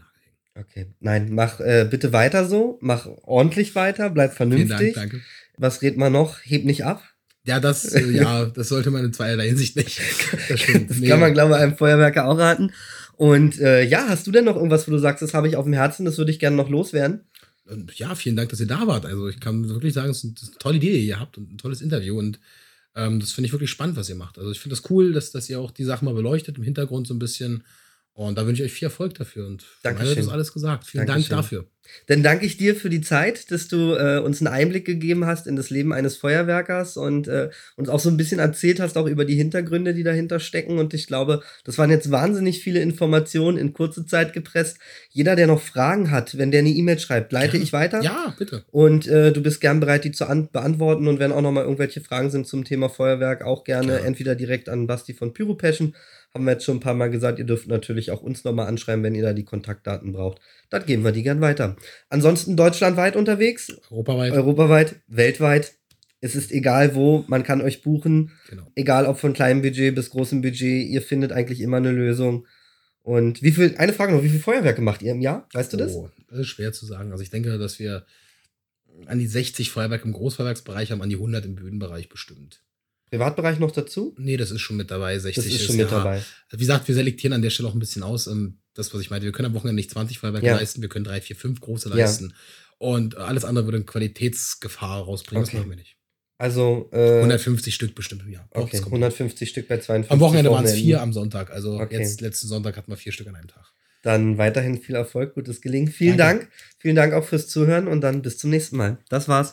Okay. Nein, mach äh, bitte weiter so. Mach ordentlich weiter, bleib vernünftig. Vielen Dank, danke. Was redet man noch? Heb nicht ab. Ja, das, äh, ja, das sollte man in zweierlei Hinsicht nicht. Das, das nee. kann man, glaube ich, einem Feuerwerker auch raten. Und äh, ja, hast du denn noch irgendwas, wo du sagst, das habe ich auf dem Herzen, das würde ich gerne noch loswerden? Ja, vielen Dank, dass ihr da wart. Also ich kann wirklich sagen, es ist eine tolle Idee, die ihr habt und ein tolles Interview. Und ähm, das finde ich wirklich spannend, was ihr macht. Also ich finde das cool, dass, dass ihr auch die Sachen mal beleuchtet, im Hintergrund so ein bisschen und da wünsche ich euch viel Erfolg dafür. Und Dankeschön. das alles gesagt. Vielen Dankeschön. Dank dafür. Dann danke ich dir für die Zeit, dass du äh, uns einen Einblick gegeben hast in das Leben eines Feuerwerkers und äh, uns auch so ein bisschen erzählt hast, auch über die Hintergründe, die dahinter stecken. Und ich glaube, das waren jetzt wahnsinnig viele Informationen in kurze Zeit gepresst. Jeder, der noch Fragen hat, wenn der eine E-Mail schreibt, leite ja. ich weiter. Ja, bitte. Und äh, du bist gern bereit, die zu beantworten. Und wenn auch noch mal irgendwelche Fragen sind zum Thema Feuerwerk, auch gerne ja. entweder direkt an Basti von Pyropassion haben wir jetzt schon ein paar Mal gesagt. Ihr dürft natürlich auch uns nochmal anschreiben, wenn ihr da die Kontaktdaten braucht. Dann geben wir die gern weiter. Ansonsten deutschlandweit unterwegs. Europaweit. Europaweit, weltweit. Es ist egal wo, man kann euch buchen. Genau. Egal ob von kleinem Budget bis großem Budget, ihr findet eigentlich immer eine Lösung. Und wie viel, eine Frage noch, wie viel Feuerwerke macht ihr im Jahr? Weißt du das? Oh, das ist schwer zu sagen. Also ich denke, dass wir an die 60 Feuerwerke im Großfeuerwerksbereich haben, an die 100 im Bühnenbereich bestimmt. Privatbereich noch dazu? Nee, das ist schon mit dabei. 60 das ist, ist schon mit ja, dabei. Wie gesagt, wir selektieren an der Stelle auch ein bisschen aus. Das, was ich meinte, wir können am Wochenende nicht 20 Feuerwerke ja. leisten, wir können drei, vier, fünf große leisten. Und alles andere würde eine Qualitätsgefahr rausbringen. Okay. Das machen wir nicht. Also äh, 150 Stück bestimmt im Jahr. Okay, 150 Stück bei 52. Am Wochenende waren es vier am Sonntag. Also okay. jetzt letzten Sonntag hatten wir vier Stück an einem Tag. Dann weiterhin viel Erfolg, gutes Gelingen. Vielen Danke. Dank. Vielen Dank auch fürs Zuhören und dann bis zum nächsten Mal. Das war's.